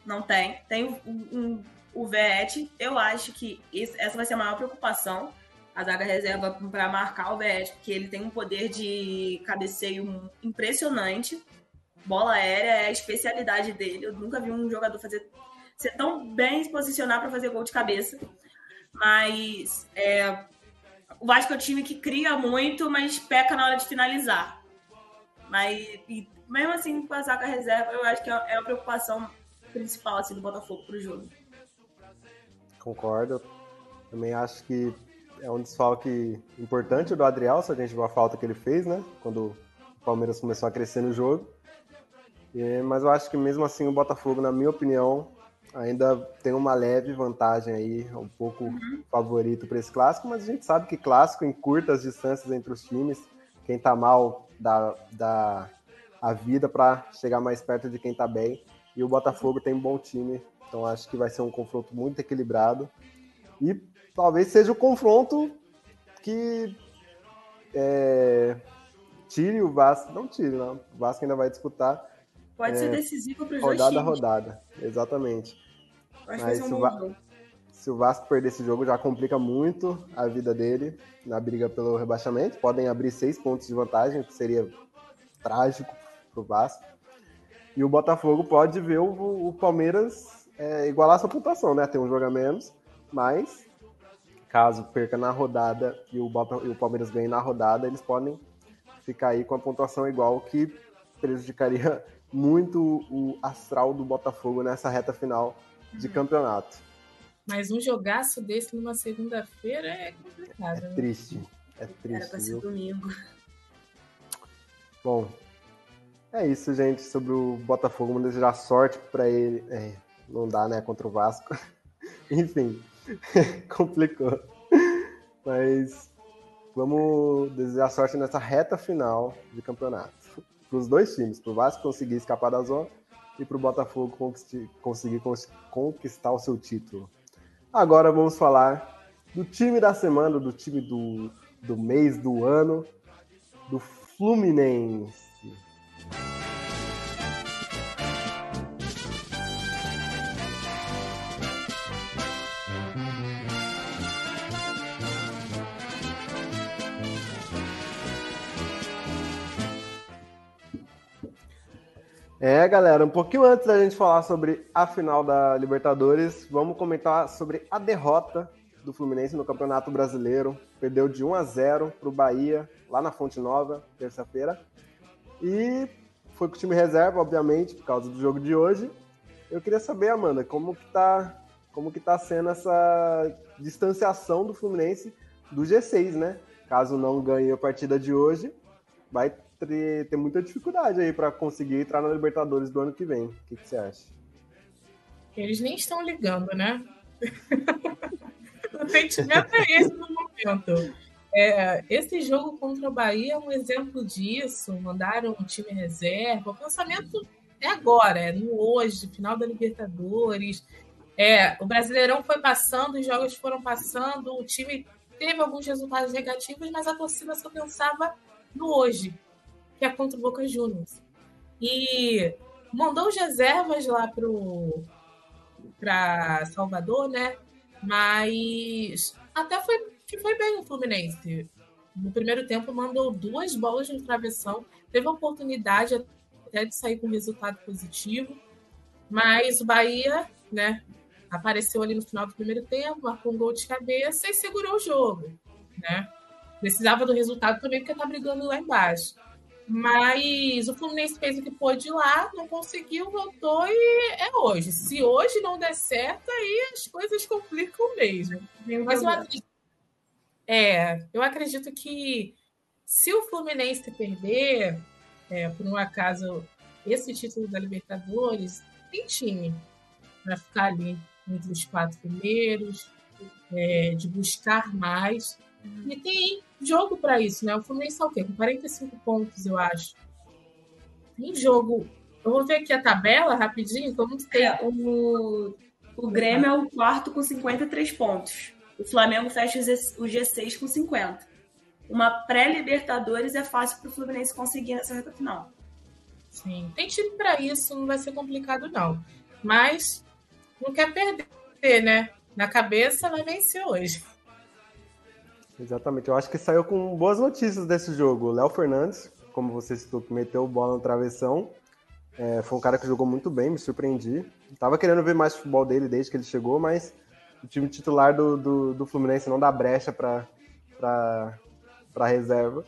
não tem. Tem um, um, o Vete. Eu acho que essa vai ser a maior preocupação. A zaga reserva para marcar o Vete, porque ele tem um poder de cabeceio impressionante bola aérea é a especialidade dele. Eu nunca vi um jogador fazer ser tão bem se posicionar para fazer gol de cabeça. Mas é, o Vasco é um time que cria muito, mas peca na hora de finalizar. Mas e, mesmo assim, com a reserva, eu acho que é, é a preocupação principal assim, do Botafogo para o jogo. Concordo. Também acho que é um desfalque importante do Adriel, se a gente viu a falta que ele fez, né? Quando o Palmeiras começou a crescer no jogo. É, mas eu acho que mesmo assim o Botafogo, na minha opinião, ainda tem uma leve vantagem aí, um pouco uhum. favorito para esse clássico, mas a gente sabe que clássico encurta as distâncias entre os times. Quem tá mal dá, dá a vida para chegar mais perto de quem tá bem. E o Botafogo tem um bom time, então acho que vai ser um confronto muito equilibrado. E talvez seja o confronto que é, tire o Vasco, não tire, não. O Vasco ainda vai disputar Pode é, ser decisivo para os dois times. Rodada a rodada, exatamente. Acho Mas se, um o se o Vasco perder esse jogo, já complica muito a vida dele na briga pelo rebaixamento. Podem abrir seis pontos de vantagem, que seria trágico para o Vasco. E o Botafogo pode ver o, o Palmeiras é, igualar sua pontuação, né? Tem um jogo a menos, mas caso perca na rodada e o, Bota, e o Palmeiras ganhe na rodada, eles podem ficar aí com a pontuação igual, que prejudicaria muito o astral do Botafogo nessa reta final de uhum. campeonato. Mas um jogaço desse numa segunda-feira é complicado. É né? triste. É triste. Era pra ser domingo. Bom, é isso, gente, sobre o Botafogo. Vamos desejar sorte para ele. É, não dá, né, contra o Vasco. Enfim, complicou. Mas vamos desejar sorte nessa reta final de campeonato. Para os dois times, para o Vasco conseguir escapar da zona e para o Botafogo conseguir conquistar o seu título. Agora vamos falar do time da semana, do time do, do mês, do ano, do Fluminense. É, galera, um pouquinho antes da gente falar sobre a final da Libertadores, vamos comentar sobre a derrota do Fluminense no Campeonato Brasileiro. Perdeu de 1 a 0 para o Bahia, lá na Fonte Nova, terça-feira. E foi com o time reserva, obviamente, por causa do jogo de hoje. Eu queria saber, Amanda, como que tá, como que tá sendo essa distanciação do Fluminense do G6, né? Caso não ganhe a partida de hoje, vai ter, ter muita dificuldade aí para conseguir entrar na Libertadores do ano que vem. O que, que você acha? Eles nem estão ligando, né? o sentimento é esse no momento. É, esse jogo contra o Bahia é um exemplo disso. Mandaram um time reserva. O pensamento é agora, é no hoje, final da Libertadores. É, o Brasileirão foi passando, os jogos foram passando, o time teve alguns resultados negativos, mas a torcida só pensava no hoje que é contra o Boca Juniors. E mandou os reservas lá para Salvador, né? Mas até foi que foi bem o Fluminense. No primeiro tempo mandou duas bolas no travessão, teve a oportunidade até de sair com resultado positivo, mas o Bahia, né, apareceu ali no final do primeiro tempo, marcou um gol de cabeça e segurou o jogo, né? Precisava do resultado também porque tá brigando lá embaixo. Mas o Fluminense fez o que pôde lá, não conseguiu, voltou e é hoje. Se hoje não der certo, aí as coisas complicam mesmo. Mas eu acredito, é, eu acredito que se o Fluminense perder, é, por um acaso, esse título da Libertadores, tem time para ficar ali entre os quatro primeiros, é, de buscar mais. E tem jogo para isso, né? O Fluminense está o quê? Com 45 pontos, eu acho. Tem jogo. Eu vou ver aqui a tabela rapidinho, como tem. É, o, o Grêmio é o quarto com 53 pontos. O Flamengo fecha o G6 com 50. Uma pré-Libertadores é fácil para o Fluminense conseguir nessa reta final. Sim, tem time para isso, não vai ser complicado, não. Mas não quer perder, né? Na cabeça vai vencer hoje. Exatamente. Eu acho que saiu com boas notícias desse jogo. O Léo Fernandes, como você citou, que meteu bola no travessão. É, foi um cara que jogou muito bem, me surpreendi. Tava querendo ver mais futebol dele desde que ele chegou, mas o time titular do, do, do Fluminense não dá brecha para reserva.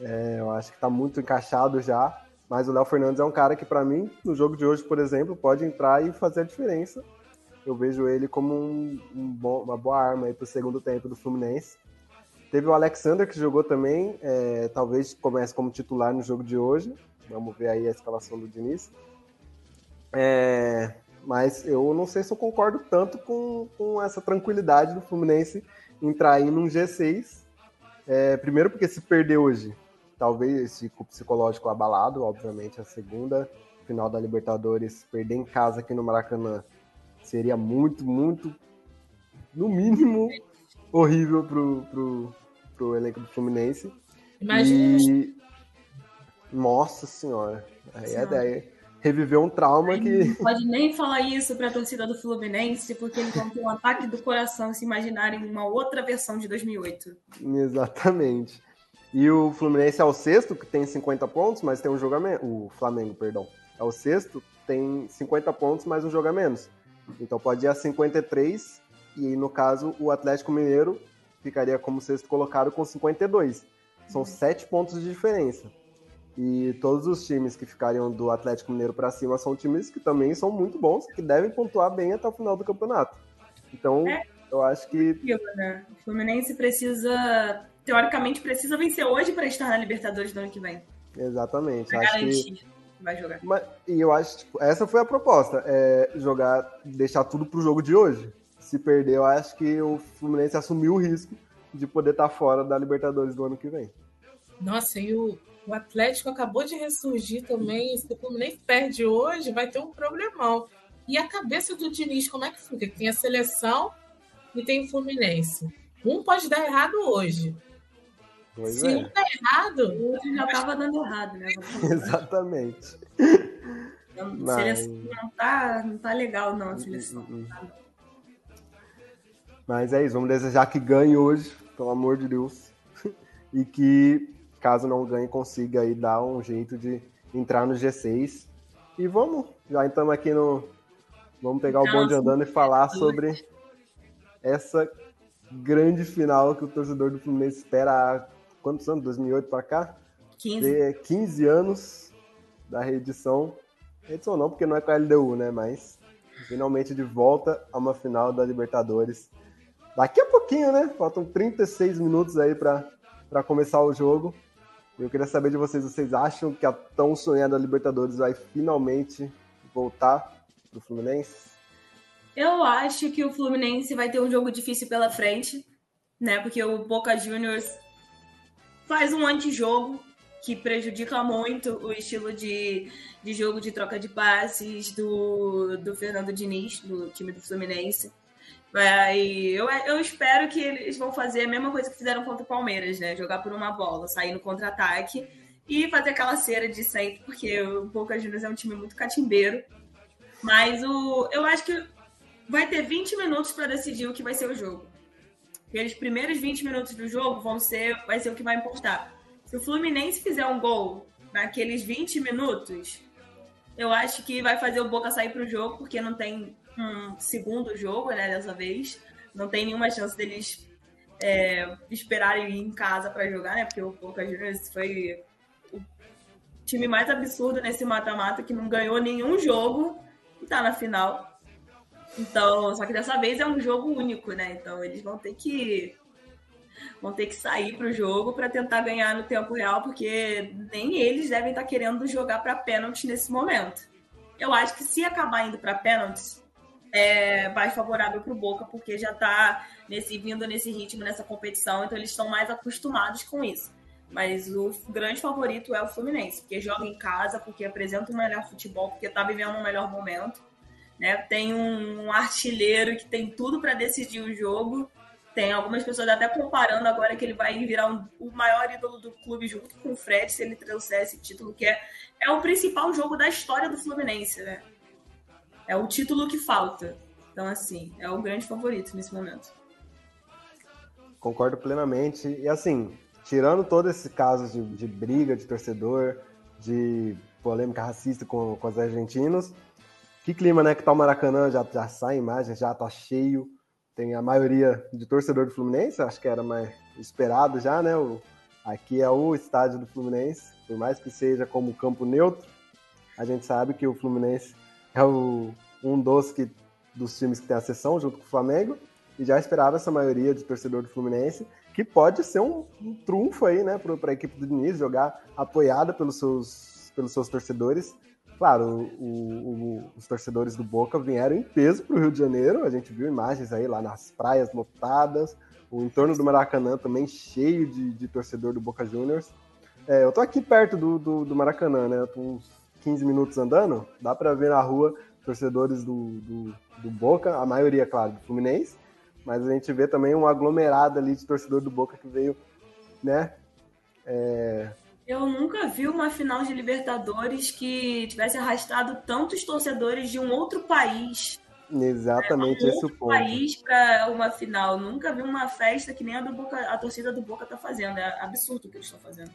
É, eu acho que está muito encaixado já. Mas o Léo Fernandes é um cara que, para mim, no jogo de hoje, por exemplo, pode entrar e fazer a diferença. Eu vejo ele como um, um bom, uma boa arma para o segundo tempo do Fluminense. Teve o Alexander que jogou também, é, talvez comece como titular no jogo de hoje. Vamos ver aí a escalação do Diniz. É, mas eu não sei se eu concordo tanto com, com essa tranquilidade do Fluminense entrar aí num G6. É, primeiro porque se perder hoje, talvez esse psicológico abalado, obviamente, a segunda final da Libertadores, perder em casa aqui no Maracanã seria muito, muito, no mínimo, horrível pro, pro, pro elenco do Fluminense. Imagina. E... Nossa senhora. Aí é daí. Reviveu um trauma que. Não pode nem falar isso para a torcida do Fluminense, porque eles vão ter um ataque do coração se imaginarem uma outra versão de 2008. Exatamente. E o Fluminense é o sexto, que tem 50 pontos, mas tem um jogo a menos. O Flamengo, perdão. É o sexto, tem 50 pontos, mais um jogo a menos. Então pode ir a 53, e no caso, o Atlético Mineiro ficaria como sexto colocado com 52. São sete pontos de diferença. E todos os times que ficariam do Atlético Mineiro para cima são times que também são muito bons, que devem pontuar bem até o final do campeonato. Então, é, eu acho que. Né? O Fluminense precisa, teoricamente, precisa vencer hoje para estar na Libertadores do ano que vem. Exatamente. Pra acho garantir. que vai jogar. Mas, e eu acho, tipo, essa foi a proposta, é jogar, deixar tudo pro jogo de hoje se perder, eu acho que o Fluminense assumiu o risco de poder estar tá fora da Libertadores do ano que vem. Nossa, e o, o Atlético acabou de ressurgir também. Se o Fluminense perde hoje, vai ter um problemão. E a cabeça do Diniz, como é que fica? Tem a seleção e tem o Fluminense. Um pode dar errado hoje. Pois Se é. um der errado. Hoje já estava dando errado, né? Exatamente. A Mas... seleção não tá, não tá legal, não, a seleção. Uh, uh, uh. Mas é isso, vamos desejar que ganhe hoje, pelo amor de Deus. e que, caso não ganhe, consiga aí dar um jeito de entrar no G6. E vamos, já estamos aqui no. Vamos pegar o bonde andando e falar sobre essa grande final que o torcedor do Fluminense espera há quantos anos? 2008 para cá? 15. 15 anos da reedição. Reedição não, porque não é com a LDU, né? Mas finalmente de volta a uma final da Libertadores. Daqui a pouquinho, né? Faltam 36 minutos aí para começar o jogo. Eu queria saber de vocês, vocês acham que a tão sonhada Libertadores vai finalmente voltar pro Fluminense? Eu acho que o Fluminense vai ter um jogo difícil pela frente, né? Porque o Boca Juniors faz um antijogo que prejudica muito o estilo de, de jogo de troca de passes do, do Fernando Diniz, do time do Fluminense. E eu, eu espero que eles vão fazer a mesma coisa que fizeram contra o Palmeiras, né? Jogar por uma bola, sair no contra-ataque e fazer aquela cera de sempre, porque o Boca Juniors é um time muito catimbeiro. Mas o, eu acho que vai ter 20 minutos para decidir o que vai ser o jogo. Aqueles primeiros 20 minutos do jogo vão ser, vai ser o que vai importar. Se o Fluminense fizer um gol naqueles 20 minutos, eu acho que vai fazer o Boca sair para o jogo, porque não tem um segundo jogo, né, dessa vez. Não tem nenhuma chance deles é, esperarem em casa para jogar, né? Porque o Boca Juniors foi o time mais absurdo nesse mata-mata que não ganhou nenhum jogo e tá na final. Então, só que dessa vez é um jogo único, né? Então eles vão ter que vão ter que sair para o jogo para tentar ganhar no tempo real, porque nem eles devem estar tá querendo jogar para pênalti nesse momento. Eu acho que se acabar indo para pênaltis, é mais favorável para o Boca, porque já está nesse, vindo nesse ritmo, nessa competição, então eles estão mais acostumados com isso. Mas o grande favorito é o Fluminense, porque joga em casa, porque apresenta um melhor futebol, porque está vivendo um melhor momento. Né? Tem um, um artilheiro que tem tudo para decidir o jogo. Tem algumas pessoas até comparando agora que ele vai virar um, o maior ídolo do clube junto com o Fred, se ele trouxer esse título, que é, é o principal jogo da história do Fluminense, né? É o título que falta. Então, assim, é o grande favorito nesse momento. Concordo plenamente. E assim, tirando todo esse caso de, de briga de torcedor, de polêmica racista com, com os argentinos, que clima, né? Que tá o Maracanã, já, já sai imagem, já tá cheio. Tem a maioria de torcedor do Fluminense, acho que era mais esperado já, né? O, aqui é o estádio do Fluminense, por mais que seja como campo neutro, a gente sabe que o Fluminense é o, um dos, que, dos times que tem a sessão junto com o Flamengo, e já esperava essa maioria de torcedor do Fluminense, que pode ser um, um trunfo aí, né, para a equipe do Diniz, jogar apoiada pelos seus, pelos seus torcedores. Claro, o, o, os torcedores do Boca vieram em peso para o Rio de Janeiro, a gente viu imagens aí lá nas praias lotadas, o entorno do Maracanã também cheio de, de torcedor do Boca Juniors. É, eu tô aqui perto do, do, do Maracanã, né? Eu tô uns 15 minutos andando, dá para ver na rua torcedores do, do, do, Boca, a maioria, claro, do Fluminense, mas a gente vê também um aglomerado ali de torcedor do Boca que veio, né? É... Eu nunca vi uma final de Libertadores que tivesse arrastado tantos torcedores de um outro país. Exatamente né? um esse o ponto. país para uma final. Nunca vi uma festa que nem a do Boca, a torcida do Boca tá fazendo. É absurdo o que eles estão fazendo.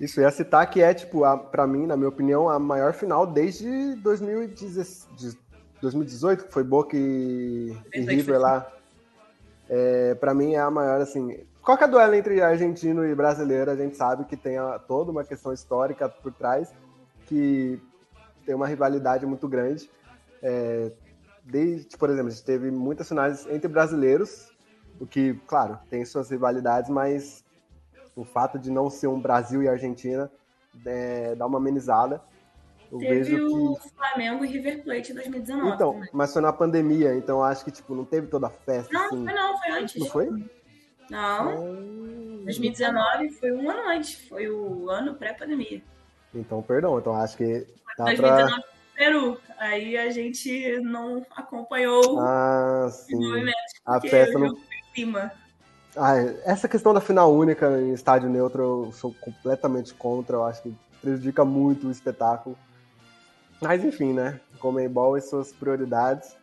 Isso, ia citar que é, tipo, para mim, na minha opinião, a maior final desde 2018, que foi Boca e, e River lá. É, para mim é a maior, assim. Qualquer duelo entre argentino e brasileiro, a gente sabe que tem a, toda uma questão histórica por trás, que tem uma rivalidade muito grande. É, desde, por exemplo, a gente teve muitas finais entre brasileiros, o que, claro, tem suas rivalidades, mas o fato de não ser um Brasil e Argentina é, dá uma amenizada. Eu teve vejo o que... Flamengo e River Plate em 2019. Então, mas foi na pandemia, então acho que tipo, não teve toda a festa. Não, assim. foi não, foi antes. Não foi? Não. 2019 foi um ano antes, foi o ano pré-pandemia. Então, perdão, então acho que dá 2019 pra... Peru. Aí a gente não acompanhou ah, sim. o movimento. A festa não. Cima. Ah, essa questão da final única em estádio neutro eu sou completamente contra. Eu acho que prejudica muito o espetáculo. Mas enfim, né? Comembol e suas prioridades.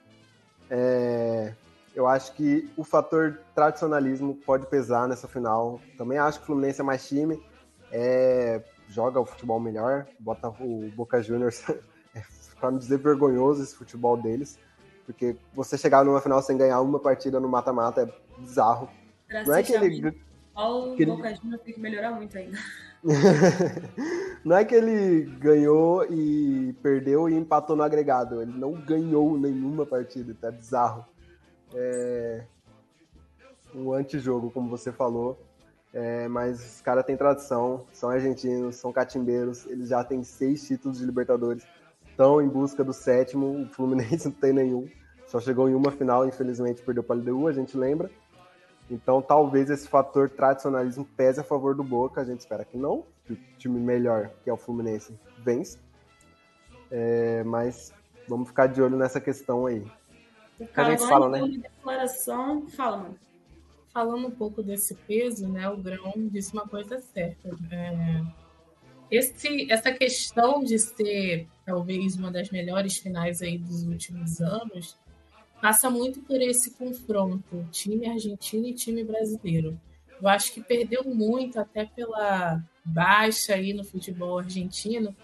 É... Eu acho que o fator tradicionalismo pode pesar nessa final. Também acho que o Fluminense é mais time. É... Joga o futebol melhor. Bota o Boca Juniors. para não dizer vergonhoso esse futebol deles. Porque você chegar numa final sem ganhar uma partida no mata-mata é bizarro. Pra não é que ele. O que Boca Juniors tem que melhorar muito ainda. não é que ele ganhou e perdeu e empatou no agregado. Ele não ganhou nenhuma partida, tá bizarro. É um antijogo, como você falou. É, mas os caras têm tradição, são argentinos, são catimbeiros, eles já têm seis títulos de Libertadores, estão em busca do sétimo, o Fluminense não tem nenhum, só chegou em uma final, infelizmente perdeu para a LDU, a gente lembra. Então talvez esse fator tradicionalismo pese a favor do Boca, a gente espera que não, que o time melhor, que é o Fluminense, vence. É, mas vamos ficar de olho nessa questão aí. a gente fala, né? Declaração, fala, mano. Falando um pouco desse peso, né? O Grão disse uma coisa certa. É, esse, essa questão de ser talvez uma das melhores finais aí dos últimos anos passa muito por esse confronto, time argentino e time brasileiro. Eu acho que perdeu muito até pela baixa aí no futebol argentino.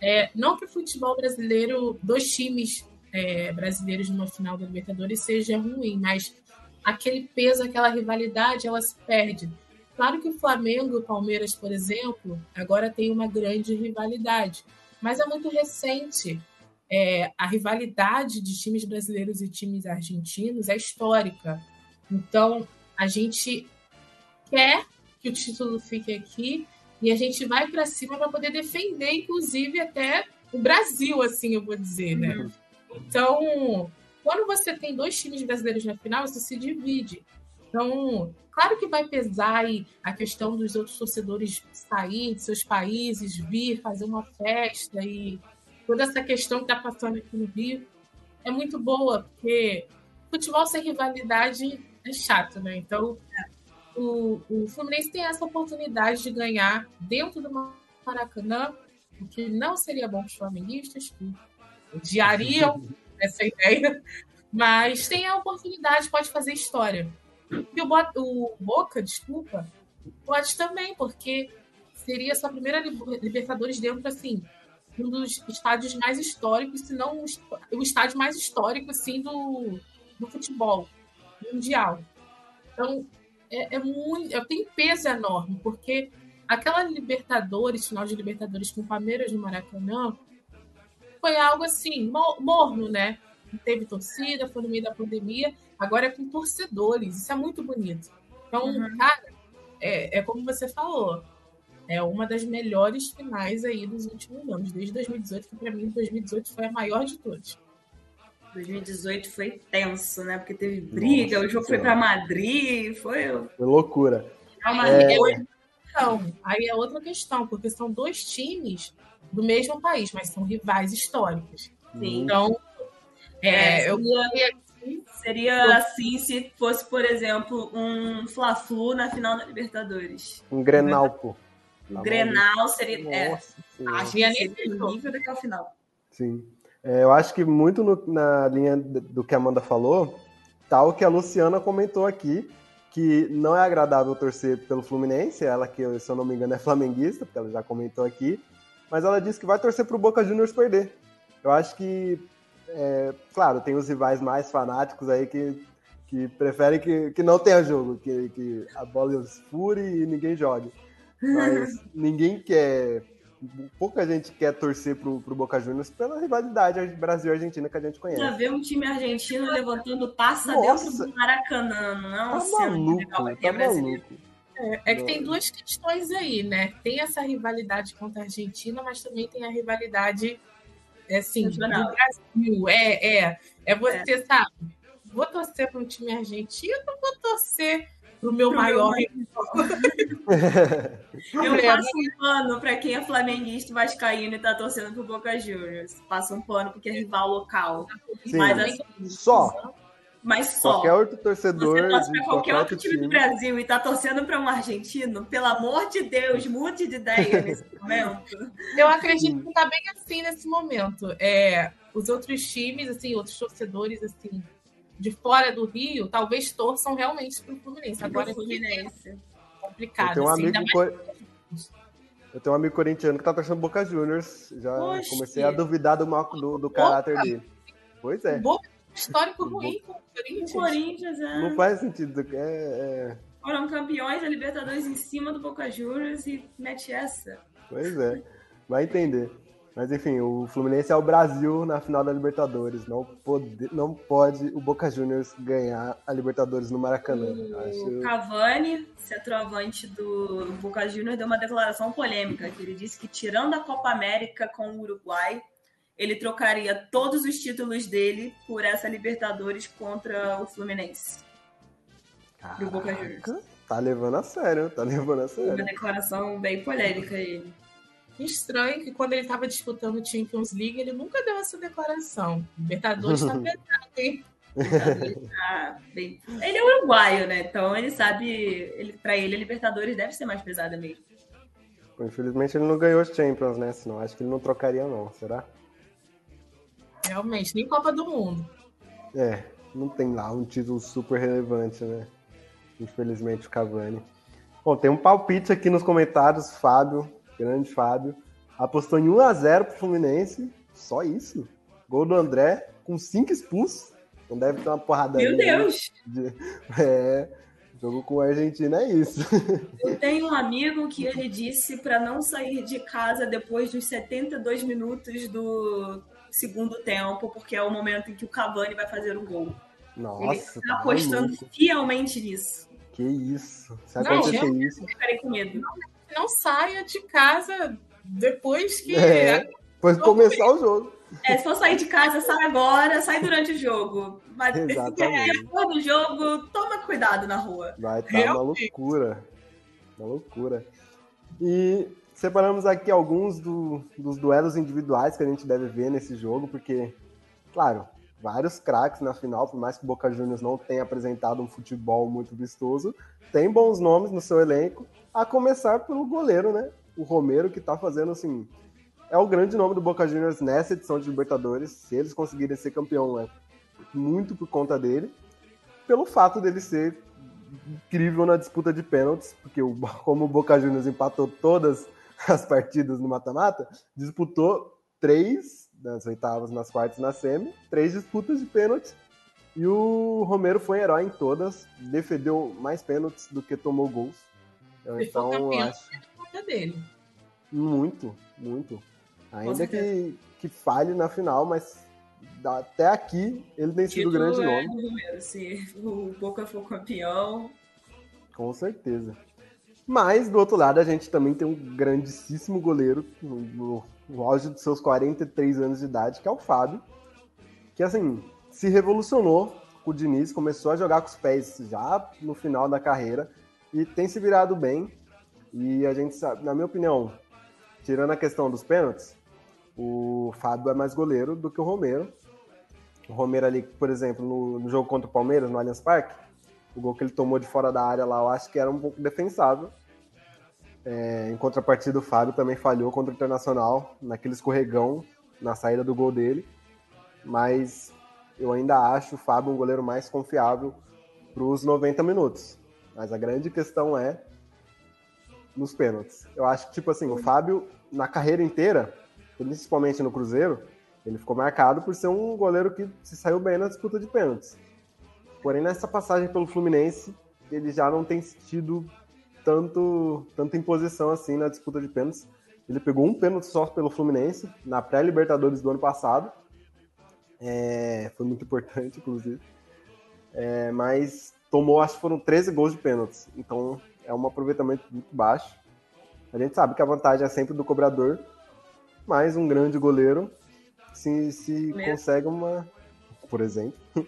É, não que o futebol brasileiro, dois times é, brasileiros numa final da Libertadores seja ruim, mas aquele peso, aquela rivalidade, ela se perde. Claro que o Flamengo e o Palmeiras, por exemplo, agora tem uma grande rivalidade, mas é muito recente é, a rivalidade de times brasileiros e times argentinos é histórica. Então, a gente quer que o título fique aqui e a gente vai para cima para poder defender, inclusive, até o Brasil, assim, eu vou dizer, né? Uhum. Então, quando você tem dois times brasileiros na final, isso se divide. Então, claro que vai pesar aí a questão dos outros torcedores sair de seus países, vir fazer uma festa e toda essa questão que está passando aqui no Rio é muito boa, porque futebol sem rivalidade é chato, né? Então, o, o Fluminense tem essa oportunidade de ganhar dentro do Maracanã, o que não seria bom para os flamenguistas, que odiariam essa ideia, mas tem a oportunidade, pode fazer história. E o, o Boca, desculpa, pode também, porque seria sua primeira Libertadores dentro, assim, um dos estádios mais históricos, se não o estádio mais histórico assim do, do futebol mundial. Então, é, é muito, tem peso enorme, porque aquela Libertadores, final de Libertadores com Palmeiras no Maracanã, foi algo assim, morno, né? Não teve torcida, foi no meio da pandemia, agora é com torcedores, isso é muito bonito. Então, uhum. cara, é, é como você falou, é uma das melhores finais aí dos últimos anos, desde 2018, que para mim 2018 foi a maior de todas. 2018 foi tenso, né? Porque teve briga, Nossa, o jogo foi para Madrid, foi... foi loucura. É... Então, aí é outra questão, porque são dois times do mesmo país, mas são rivais históricos. Sim. Então, é, é, eu Seria assim se fosse, por exemplo, um Fla-Flu na final da Libertadores. Um Grenal, pô. O Grenal seria. É, acho que seria nível daqui ao final. Sim. É, eu acho que muito no, na linha do que a Amanda falou, tal que a Luciana comentou aqui, que não é agradável torcer pelo Fluminense, ela que, se eu não me engano, é flamenguista, porque ela já comentou aqui, mas ela disse que vai torcer para o Boca Juniors perder. Eu acho que, é, claro, tem os rivais mais fanáticos aí que, que preferem que, que não tenha jogo, que, que a bola fure e ninguém jogue. Mas ninguém quer. Pouca gente quer torcer pro, pro Boca Juniors pela rivalidade Brasil-Argentina que a gente conhece. Já ver um time argentino levantando taça Nossa. dentro do Maracanã, não é tá maluco, tá maluco. É, é, que tem duas questões aí, né? Tem essa rivalidade contra a Argentina, mas também tem a rivalidade é, assim, do Brasil. É, é. É você, é. sabe? Vou torcer para um time argentino, vou torcer pro meu pro maior. Meu... eu passo um pano para quem é flamenguista vascaíno e tá torcendo pro Boca Juniors. Passa um pano porque é rival local. Sim, Mas assim, só. Mas só. Qualquer outro torcedor. Você torce pra qualquer outro time, time, do Brasil e tá torcendo para um argentino, pelo amor de Deus, mude de ideia nesse momento. Eu acredito que tá bem assim nesse momento. É, os outros times, assim, outros torcedores, assim, de fora do Rio, talvez torçam realmente para o Fluminense. Agora Fluminense. É complicado. Eu tenho um assim, amigo, cor... eu tenho um amigo corintiano que tá torcendo Boca Juniors. Já Oxi. comecei a duvidar do, do, do caráter dele. Pois é. Boca histórico ruim com o Corinthians. O Corinthians, é. Não faz sentido. É, é... Foram campeões da Libertadores em cima do Boca Juniors e mete essa. Pois é. Vai entender. Mas enfim, o Fluminense é o Brasil na final da Libertadores. Não pode, não pode o Boca Juniors ganhar a Libertadores no Maracanã. O Acho... Cavani, centroavante do Boca Juniors, deu uma declaração polêmica, que ele disse que tirando a Copa América com o Uruguai, ele trocaria todos os títulos dele por essa Libertadores contra o Fluminense. Caraca, do Boca Juniors. Tá levando a sério, tá levando a sério. Uma declaração bem polêmica ele. Estranho que quando ele estava disputando o Champions League, ele nunca deu essa declaração. Libertadores está pesado, hein? Tá bem... Ele é uruguaio, né? Então ele sabe, ele, para ele, a Libertadores deve ser mais pesada mesmo. Infelizmente ele não ganhou os Champions, né? Senão acho que ele não trocaria, não, será? Realmente, nem Copa do Mundo. É, não tem lá um título super relevante, né? Infelizmente o Cavani. Bom, tem um palpite aqui nos comentários, Fábio grande Fábio, apostou em 1x0 pro Fluminense, só isso. Gol do André, com 5 expulsos. Não deve ter uma porrada Meu Deus! De... É, jogo com a Argentina é isso. Eu tenho um amigo que ele disse para não sair de casa depois dos 72 minutos do segundo tempo, porque é o momento em que o Cavani vai fazer um gol. Nossa, ele está tá apostando maluco. fielmente nisso. Que isso? Se acontecer não, isso. Ficarei com medo não saia de casa depois que. É, depois começar o jogo. É, se for sair de casa, sai agora, sai durante o jogo. Mas depois do jogo, toma cuidado na rua. Vai estar tá uma loucura. Uma loucura. E separamos aqui alguns do, dos duelos individuais que a gente deve ver nesse jogo, porque, claro, vários craques na final, por mais que o Boca Juniors não tenha apresentado um futebol muito vistoso, tem bons nomes no seu elenco a começar pelo goleiro, né? O Romero, que tá fazendo assim. É o grande nome do Boca Juniors nessa edição de Libertadores. Se eles conseguirem ser campeão, é muito por conta dele. Pelo fato dele ser incrível na disputa de pênaltis, porque o, como o Boca Juniors empatou todas as partidas no mata-mata, disputou três nas oitavas, nas quartas na semi, três disputas de pênaltis. E o Romero foi herói em todas, defendeu mais pênaltis do que tomou gols. Então, eu acho. Dele. Muito, muito. Ainda que, que falhe na final, mas até aqui ele tem sido grande é nome. Número, se o Boca for campeão. Com certeza. Mas, do outro lado, a gente também tem um grandíssimo goleiro, no, no auge dos seus 43 anos de idade, que é o Fábio. Que, assim, se revolucionou com o Diniz, começou a jogar com os pés já no final da carreira e tem se virado bem. E a gente sabe, na minha opinião, tirando a questão dos pênaltis, o Fábio é mais goleiro do que o Romero. O Romero ali, por exemplo, no, no jogo contra o Palmeiras, no Allianz Parque, o gol que ele tomou de fora da área lá, eu acho que era um pouco defensável. É, em contrapartida, o Fábio também falhou contra o Internacional, naquele escorregão, na saída do gol dele. Mas eu ainda acho o Fábio um goleiro mais confiável para os 90 minutos. Mas a grande questão é nos pênaltis. Eu acho que, tipo assim, o Fábio, na carreira inteira, principalmente no Cruzeiro, ele ficou marcado por ser um goleiro que se saiu bem na disputa de pênaltis. Porém, nessa passagem pelo Fluminense, ele já não tem tido tanto, tanta imposição assim na disputa de pênaltis. Ele pegou um pênalti só pelo Fluminense, na pré-Libertadores do ano passado. É, foi muito importante, inclusive. É, mas tomou, acho que foram 13 gols de pênaltis. Então é um aproveitamento muito baixo. A gente sabe que a vantagem é sempre do cobrador, mas um grande goleiro se, se consegue uma, por exemplo,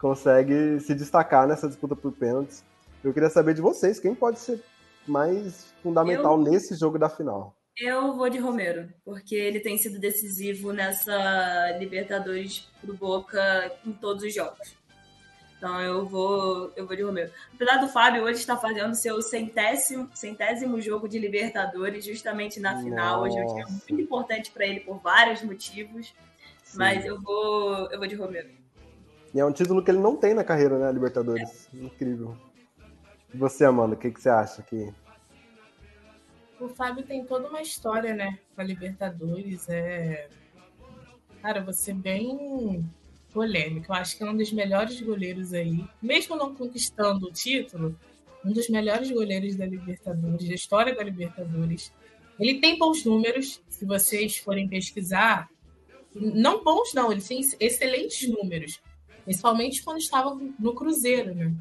consegue se destacar nessa disputa por pênaltis. Eu queria saber de vocês, quem pode ser mais fundamental eu... nesse jogo da final? Eu vou de Romero, porque ele tem sido decisivo nessa Libertadores pro Boca em todos os jogos. Então eu vou, eu vou de Romero. Apesar do Fábio hoje estar fazendo seu centésimo, centésimo jogo de Libertadores justamente na final, Nossa. hoje é um dia muito importante para ele por vários motivos, Sim. mas eu vou, eu vou de Romero. E é um título que ele não tem na carreira, né, Libertadores. É. Incrível. E você, Amanda, o que, que você acha que o Fábio tem toda uma história, né, com a Libertadores. É... Cara, você bem polêmico. Eu acho que é um dos melhores goleiros aí, mesmo não conquistando o título, um dos melhores goleiros da Libertadores, da história da Libertadores. Ele tem bons números, se vocês forem pesquisar. Não bons, não, ele tem excelentes números, principalmente quando estava no Cruzeiro, né?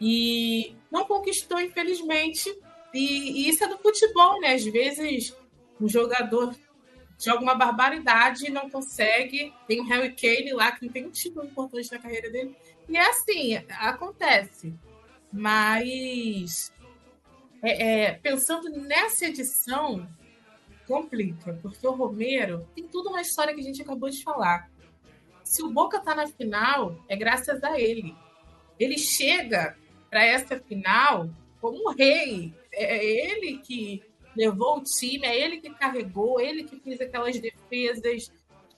E não conquistou, infelizmente, e, e, isso é do futebol, né? Às vezes um jogador joga uma barbaridade e não consegue. Tem o Harry Kane lá, que não tem um título importante na carreira dele. E é assim, acontece. Mas é, é, pensando nessa edição, complica, porque o Romero tem tudo uma história que a gente acabou de falar. Se o Boca tá na final, é graças a ele. Ele chega para essa final como um rei, é, é ele que levou o time, é ele que carregou, ele que fez aquelas defesas,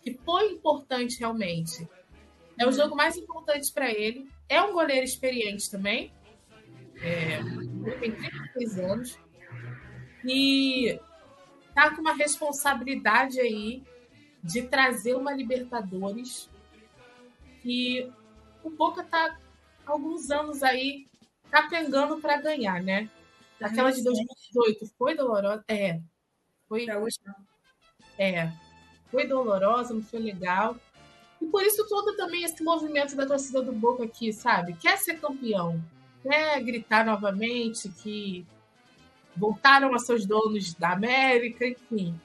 que foi importante realmente. É o uhum. jogo mais importante para ele. É um goleiro experiente também. É, ele tem 36 anos. E tá com uma responsabilidade aí de trazer uma Libertadores. E o Boca tá alguns anos aí capengando para ganhar, né? Aquela de 2018 foi dolorosa? É. Foi. É. Foi dolorosa, não foi legal. E por isso todo também esse movimento da torcida do Boca aqui, sabe? Quer ser campeão, quer gritar novamente que voltaram a seus donos da América, enfim.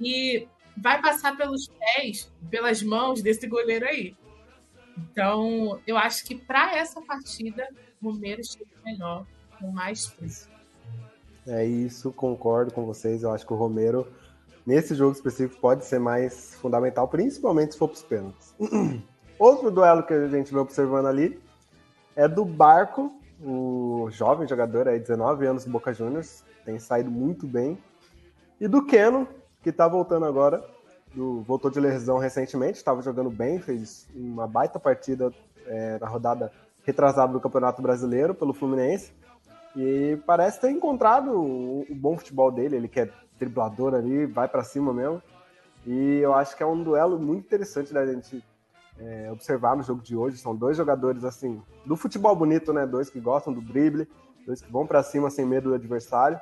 E vai passar pelos pés, pelas mãos desse goleiro aí. Então, eu acho que para essa partida, o Romero chega melhor, com mais peso. É isso, concordo com vocês. Eu acho que o Romero, nesse jogo específico, pode ser mais fundamental, principalmente se for para os pênaltis. Outro duelo que a gente vem observando ali é do Barco, o jovem jogador aí, 19 anos do Boca Juniors, tem saído muito bem. E do Keno, que está voltando agora, do, voltou de lesão recentemente, estava jogando bem, fez uma baita partida é, na rodada retrasada do Campeonato Brasileiro pelo Fluminense. E parece ter encontrado o, bom futebol dele, ele que é driblador ali, vai para cima mesmo. E eu acho que é um duelo muito interessante da gente é, observar no jogo de hoje. São dois jogadores assim do futebol bonito, né? Dois que gostam do drible, dois que vão para cima sem medo do adversário.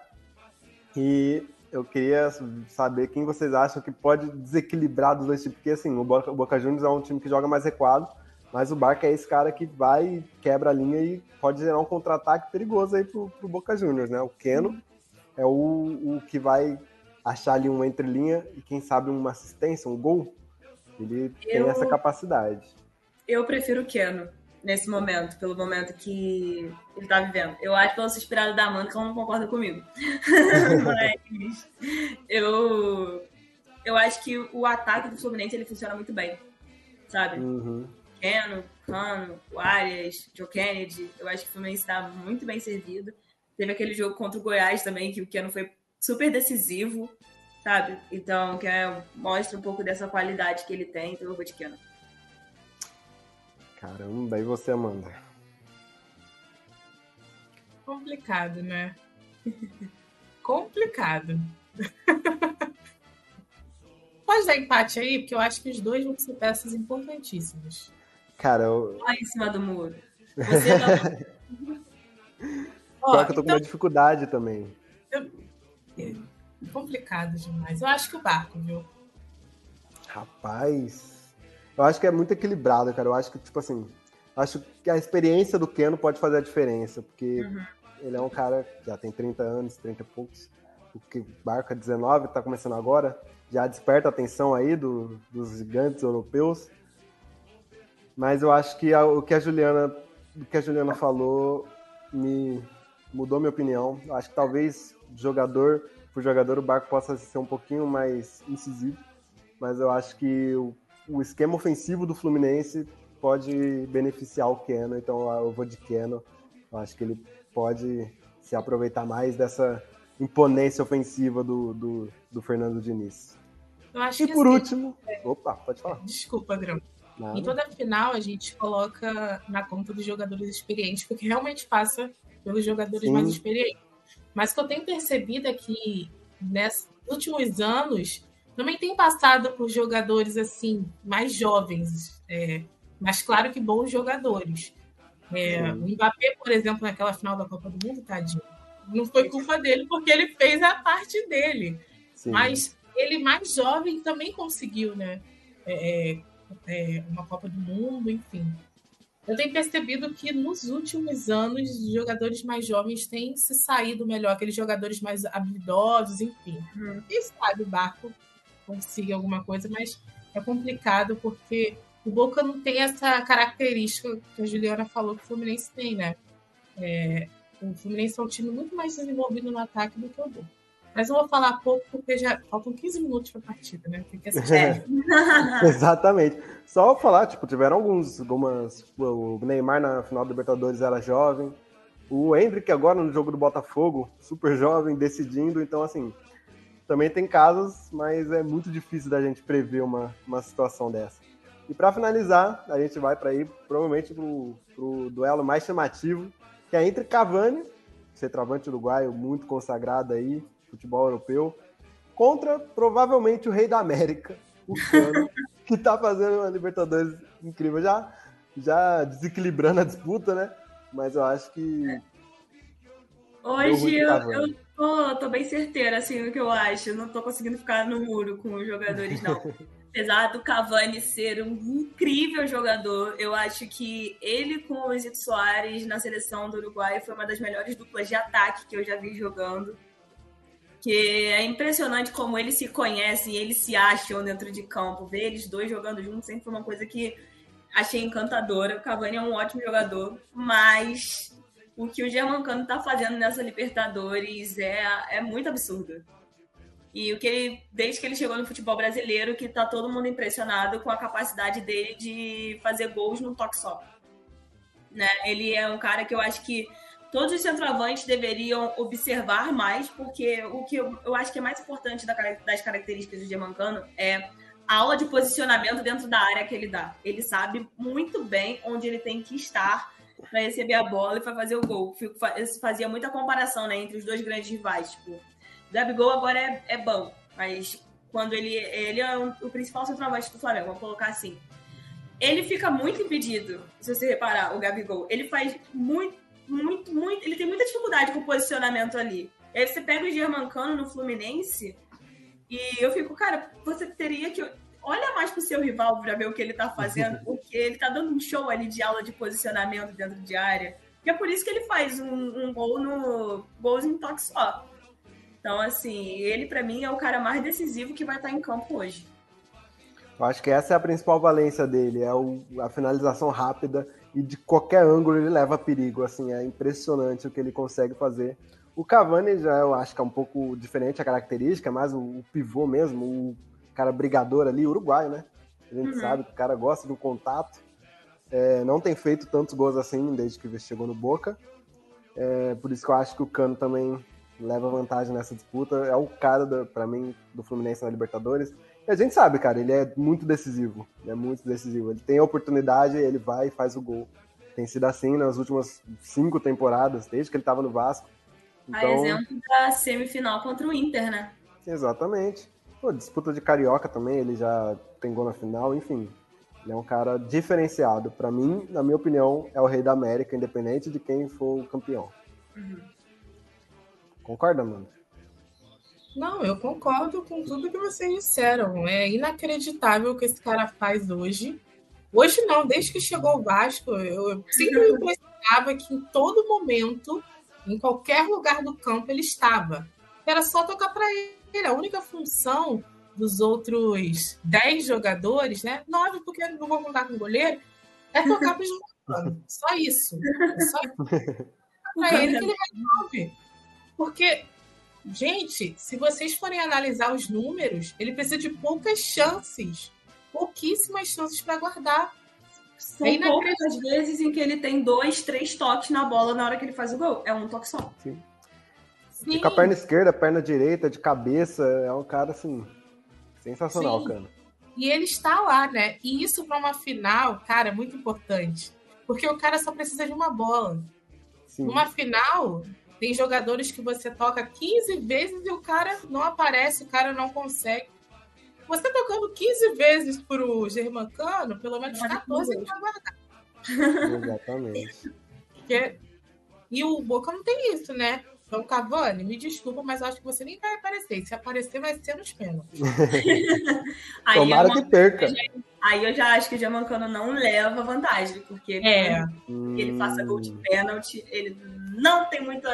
E eu queria saber quem vocês acham que pode desequilibrar dos dois times, porque assim, o Boca, o Boca Juniors é um time que joga mais recuado, mas o Barca é esse cara que vai, quebra a linha e pode gerar um contra-ataque perigoso aí pro, pro Boca Juniors, né? O Keno é o, o que vai achar ali uma entrelinha e quem sabe uma assistência, um gol. Ele eu, tem essa capacidade. Eu prefiro o Keno nesse momento, pelo momento que ele tá vivendo. Eu acho que eu sou inspirada da Amanda, que ela não concorda comigo. Mas eu, eu acho que o ataque do Fluminense ele funciona muito bem, sabe? Uhum. Keno, Cano, o Arias, Joe Kennedy. Eu acho que o Fluminense está muito bem servido. Teve aquele jogo contra o Goiás também, que o Keno foi super decisivo, sabe? Então, que é, mostra um pouco dessa qualidade que ele tem, então eu vou de Keno. Caramba, e você, Amanda? Complicado, né? Complicado. Pode dar empate aí, porque eu acho que os dois vão ser peças importantíssimas. Cara, eu. Lá em cima do muro. Você não. Ó, que eu tô então... com uma dificuldade também. É complicado demais. Eu acho que o barco, viu? Rapaz. Eu acho que é muito equilibrado, cara. Eu acho que, tipo assim. Acho que a experiência do Keno pode fazer a diferença, porque uhum. ele é um cara que já tem 30 anos, 30 e poucos. O que barco é 19, tá começando agora. Já desperta a atenção aí do, dos gigantes europeus. Mas eu acho que a, o que a Juliana, o que a Juliana falou me mudou minha opinião. Acho que talvez jogador por jogador o Barco possa ser um pouquinho mais incisivo, mas eu acho que o, o esquema ofensivo do Fluminense pode beneficiar o Keno, então eu vou de Keno. Eu acho que ele pode se aproveitar mais dessa imponência ofensiva do, do, do Fernando Diniz. e por assim, último. É... Opa, pode falar. Desculpa, Grão. Nada. Em toda final, a gente coloca na conta dos jogadores experientes, porque realmente passa pelos jogadores Sim. mais experientes. Mas o que eu tenho percebido é que nesses últimos anos também tem passado por jogadores assim mais jovens, é, mas claro que bons jogadores. É, o Mbappé, por exemplo, naquela final da Copa do Mundo, tadinho, não foi culpa dele porque ele fez a parte dele. Sim. Mas ele mais jovem também conseguiu, né? É, é, uma Copa do Mundo, enfim. Eu tenho percebido que nos últimos anos os jogadores mais jovens têm se saído melhor, aqueles jogadores mais habilidosos, enfim. Hum. Quem sabe o Barco consiga alguma coisa, mas é complicado porque o Boca não tem essa característica que a Juliana falou que o Fluminense tem, né? É, o Fluminense é um time muito mais desenvolvido no ataque do que o Boca. Mas eu vou falar pouco porque já faltam 15 minutos para a partida, né? Tem que assistir. Exatamente. Só falar, tipo, tiveram alguns, algumas. O Neymar na final da Libertadores era jovem. O Hendrick agora no jogo do Botafogo, super jovem, decidindo. Então, assim, também tem casos, mas é muito difícil da gente prever uma, uma situação dessa. E para finalizar, a gente vai para ir provavelmente pro, pro duelo mais chamativo, que é entre Cavani, centroavante uruguaio muito consagrado aí, futebol europeu, contra provavelmente o rei da América, o Cano, que está fazendo uma Libertadores incrível, já, já desequilibrando a disputa, né? Mas eu acho que. Hoje eu, eu tô, tô, bem certeira, assim, no que eu acho. Eu não tô conseguindo ficar no muro com os jogadores, não. Apesar do Cavani ser um incrível jogador, eu acho que ele com o Zito Soares na seleção do Uruguai foi uma das melhores duplas de ataque que eu já vi jogando que é impressionante como eles se conhecem, eles se acham dentro de campo. Ver eles dois jogando juntos sempre foi uma coisa que achei encantadora. O Cavani é um ótimo jogador, mas o que o Germancano está fazendo nessa Libertadores é, é muito absurdo. E o que ele, desde que ele chegou no futebol brasileiro, que tá todo mundo impressionado com a capacidade dele de fazer gols num toque só. Né? Ele é um cara que eu acho que todos os centroavantes deveriam observar mais, porque o que eu, eu acho que é mais importante das características do Gemancano é a aula de posicionamento dentro da área que ele dá. Ele sabe muito bem onde ele tem que estar para receber a bola e para fazer o gol. Fazia muita comparação né, entre os dois grandes rivais. Tipo, o Gabigol agora é, é bom, mas quando ele, ele é o principal centroavante do Flamengo, vamos colocar assim. Ele fica muito impedido, se você reparar, o Gabigol. Ele faz muito muito, muito. Ele tem muita dificuldade com o posicionamento ali. E aí você pega o Germancano no Fluminense e eu fico, cara, você teria que. Olha mais pro seu rival para ver o que ele tá fazendo, porque ele tá dando um show ali de aula de posicionamento dentro de área. E é por isso que ele faz um, um gol no. gols em toque só. Então, assim, ele para mim é o cara mais decisivo que vai estar tá em campo hoje. Eu acho que essa é a principal valência dele, é o, a finalização rápida e de qualquer ângulo ele leva perigo, assim, é impressionante o que ele consegue fazer. O Cavani já eu acho que é um pouco diferente a característica, mais o, o pivô mesmo, o cara brigador ali, uruguaio, né? A gente uhum. sabe que o cara gosta do contato. É, não tem feito tantos gols assim desde que chegou no Boca. É, por isso que eu acho que o Cano também leva vantagem nessa disputa. É o cara, para mim, do Fluminense na Libertadores. A gente sabe, cara, ele é muito decisivo. é muito decisivo. Ele tem a oportunidade, ele vai e faz o gol. Tem sido assim nas últimas cinco temporadas, desde que ele estava no Vasco. Então... A exemplo da semifinal contra o Inter, né? Exatamente. Pô, disputa de carioca também, ele já tem gol na final, enfim. Ele é um cara diferenciado. Para mim, na minha opinião, é o rei da América, independente de quem for o campeão. Uhum. Concorda, mano? Não, eu concordo com tudo que vocês disseram. É inacreditável o que esse cara faz hoje. Hoje não, desde que chegou o Vasco, eu sempre me impressionava que em todo momento, em qualquer lugar do campo, ele estava. Era só tocar para ele. A única função dos outros 10 jogadores, né? Nove, porque não vou contar com o goleiro, é tocar para os Só isso. É só isso. Pra ele que ele resolve. Porque, gente, se vocês forem analisar os números, ele precisa de poucas chances. Pouquíssimas chances para guardar. São é poucas as vezes em que ele tem dois, três toques na bola na hora que ele faz o gol. É um toque só. Sim. Sim. Com a perna esquerda, perna direita, de cabeça, é um cara assim. Sensacional, Sim. cara. E ele está lá, né? E isso para uma final, cara, é muito importante. Porque o cara só precisa de uma bola. Sim. Numa final, tem jogadores que você toca 15 vezes e o cara não aparece, o cara não consegue. Você tocando 15 vezes pro Germancano, pelo menos 14 ele vai guardar. Exatamente. Porque... E o Boca não tem isso, né? Então, Cavani, me desculpa, mas eu acho que você nem vai aparecer. Se aparecer, vai ser nos pênaltis. Tomara que perca. Aí eu já acho que o Gianmancano não leva vantagem, porque é. ele faça gol de pênalti, ele não tem muita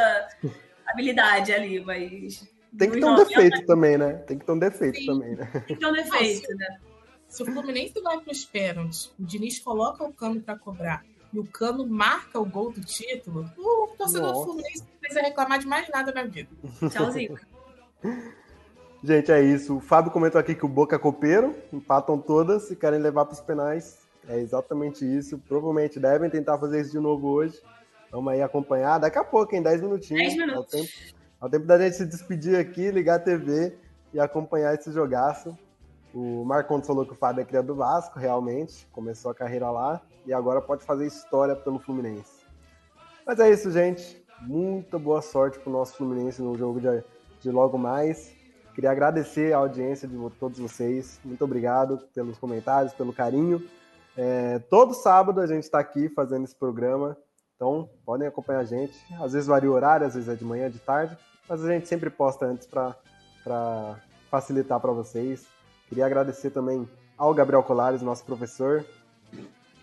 habilidade ali, mas. Tem que ter um defeito também, né? Tem que ter um defeito Sim. também, né? Tem que ter um defeito, Nossa. né? Se o Fluminense vai para os pênaltis, o Diniz coloca o cano para cobrar e o Cano marca o gol do título, o torcedor Nossa. do Fluminense não precisa reclamar de mais nada na vida. Tchauzinho. Gente, é isso. O Fábio comentou aqui que o Boca é copeiro, empatam todas e querem levar para os penais. É exatamente isso. Provavelmente devem tentar fazer isso de novo hoje. Vamos aí acompanhar. Daqui a pouco, em 10 minutinhos. 10 minutos. É o, tempo, é o tempo da gente se despedir aqui, ligar a TV e acompanhar esse jogaço. O Marcondes falou que o Fábio é criado do Vasco, realmente. Começou a carreira lá e agora pode fazer história pelo Fluminense. Mas é isso, gente. Muita boa sorte pro nosso Fluminense no jogo de, de logo mais. Queria agradecer a audiência de todos vocês. Muito obrigado pelos comentários, pelo carinho. É, todo sábado a gente está aqui fazendo esse programa. Então, podem acompanhar a gente. Às vezes varia o horário, às vezes é de manhã, de tarde. Mas a gente sempre posta antes para facilitar para vocês. Queria agradecer também ao Gabriel Colares, nosso professor,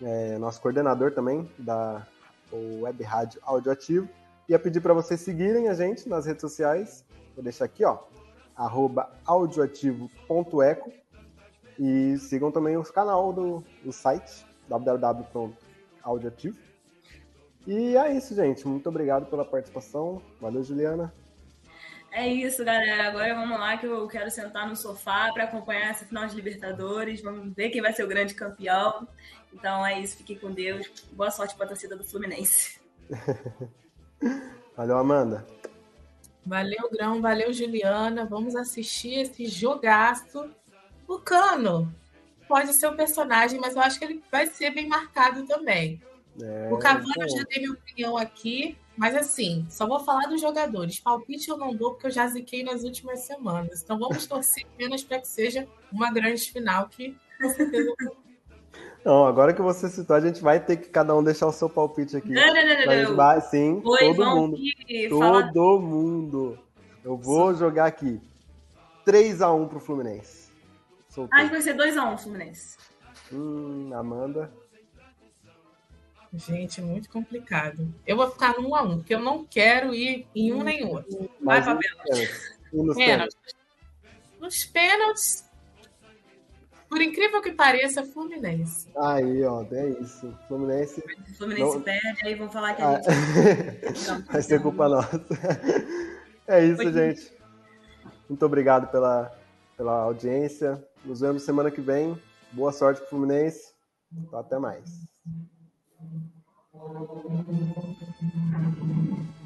é, nosso coordenador também da Web Rádio Audioativo. Ia pedir para vocês seguirem a gente nas redes sociais. Vou deixar aqui, ó, arroba audioativo.eco e sigam também o canal do, do site www.audioativo. E é isso, gente. Muito obrigado pela participação. Valeu, Juliana. É isso, galera. Agora vamos lá que eu quero sentar no sofá para acompanhar essa final de Libertadores. Vamos ver quem vai ser o grande campeão. Então é isso. Fiquem com Deus. Boa sorte para a torcida do Fluminense. Valeu, Amanda. Valeu, Grão. Valeu, Juliana. Vamos assistir esse jogaço. O Cano pode ser o personagem, mas eu acho que ele vai ser bem marcado também. É, o Cavani, eu já dei minha opinião aqui. Mas assim, só vou falar dos jogadores. Palpite eu não dou porque eu já ziquei nas últimas semanas. Então vamos torcer apenas para que seja uma grande final que com certeza. Não, agora que você citou, a gente vai ter que cada um deixar o seu palpite aqui. Não, não, não, não. Vai, sim, Oi, todo mundo. Todo falar... mundo. Eu vou sim. jogar aqui 3x1 pro Fluminense. Soltei. Acho que vai ser 2x1 Fluminense. Hum, Amanda. Gente, muito complicado. Eu vou ficar no 1 a 1 porque eu não quero ir em um nem outro. Vai para pênalti. Nos pênaltis. Nos pênaltis, por incrível que pareça, Fluminense. Aí, ó, é isso. Fluminense. O Fluminense não... perde, aí vão falar que a ah, gente. Vai ser culpa nossa. É isso, Foi gente. Muito obrigado pela, pela audiência. Nos vemos semana que vem. Boa sorte pro Fluminense. Até mais. Thank you.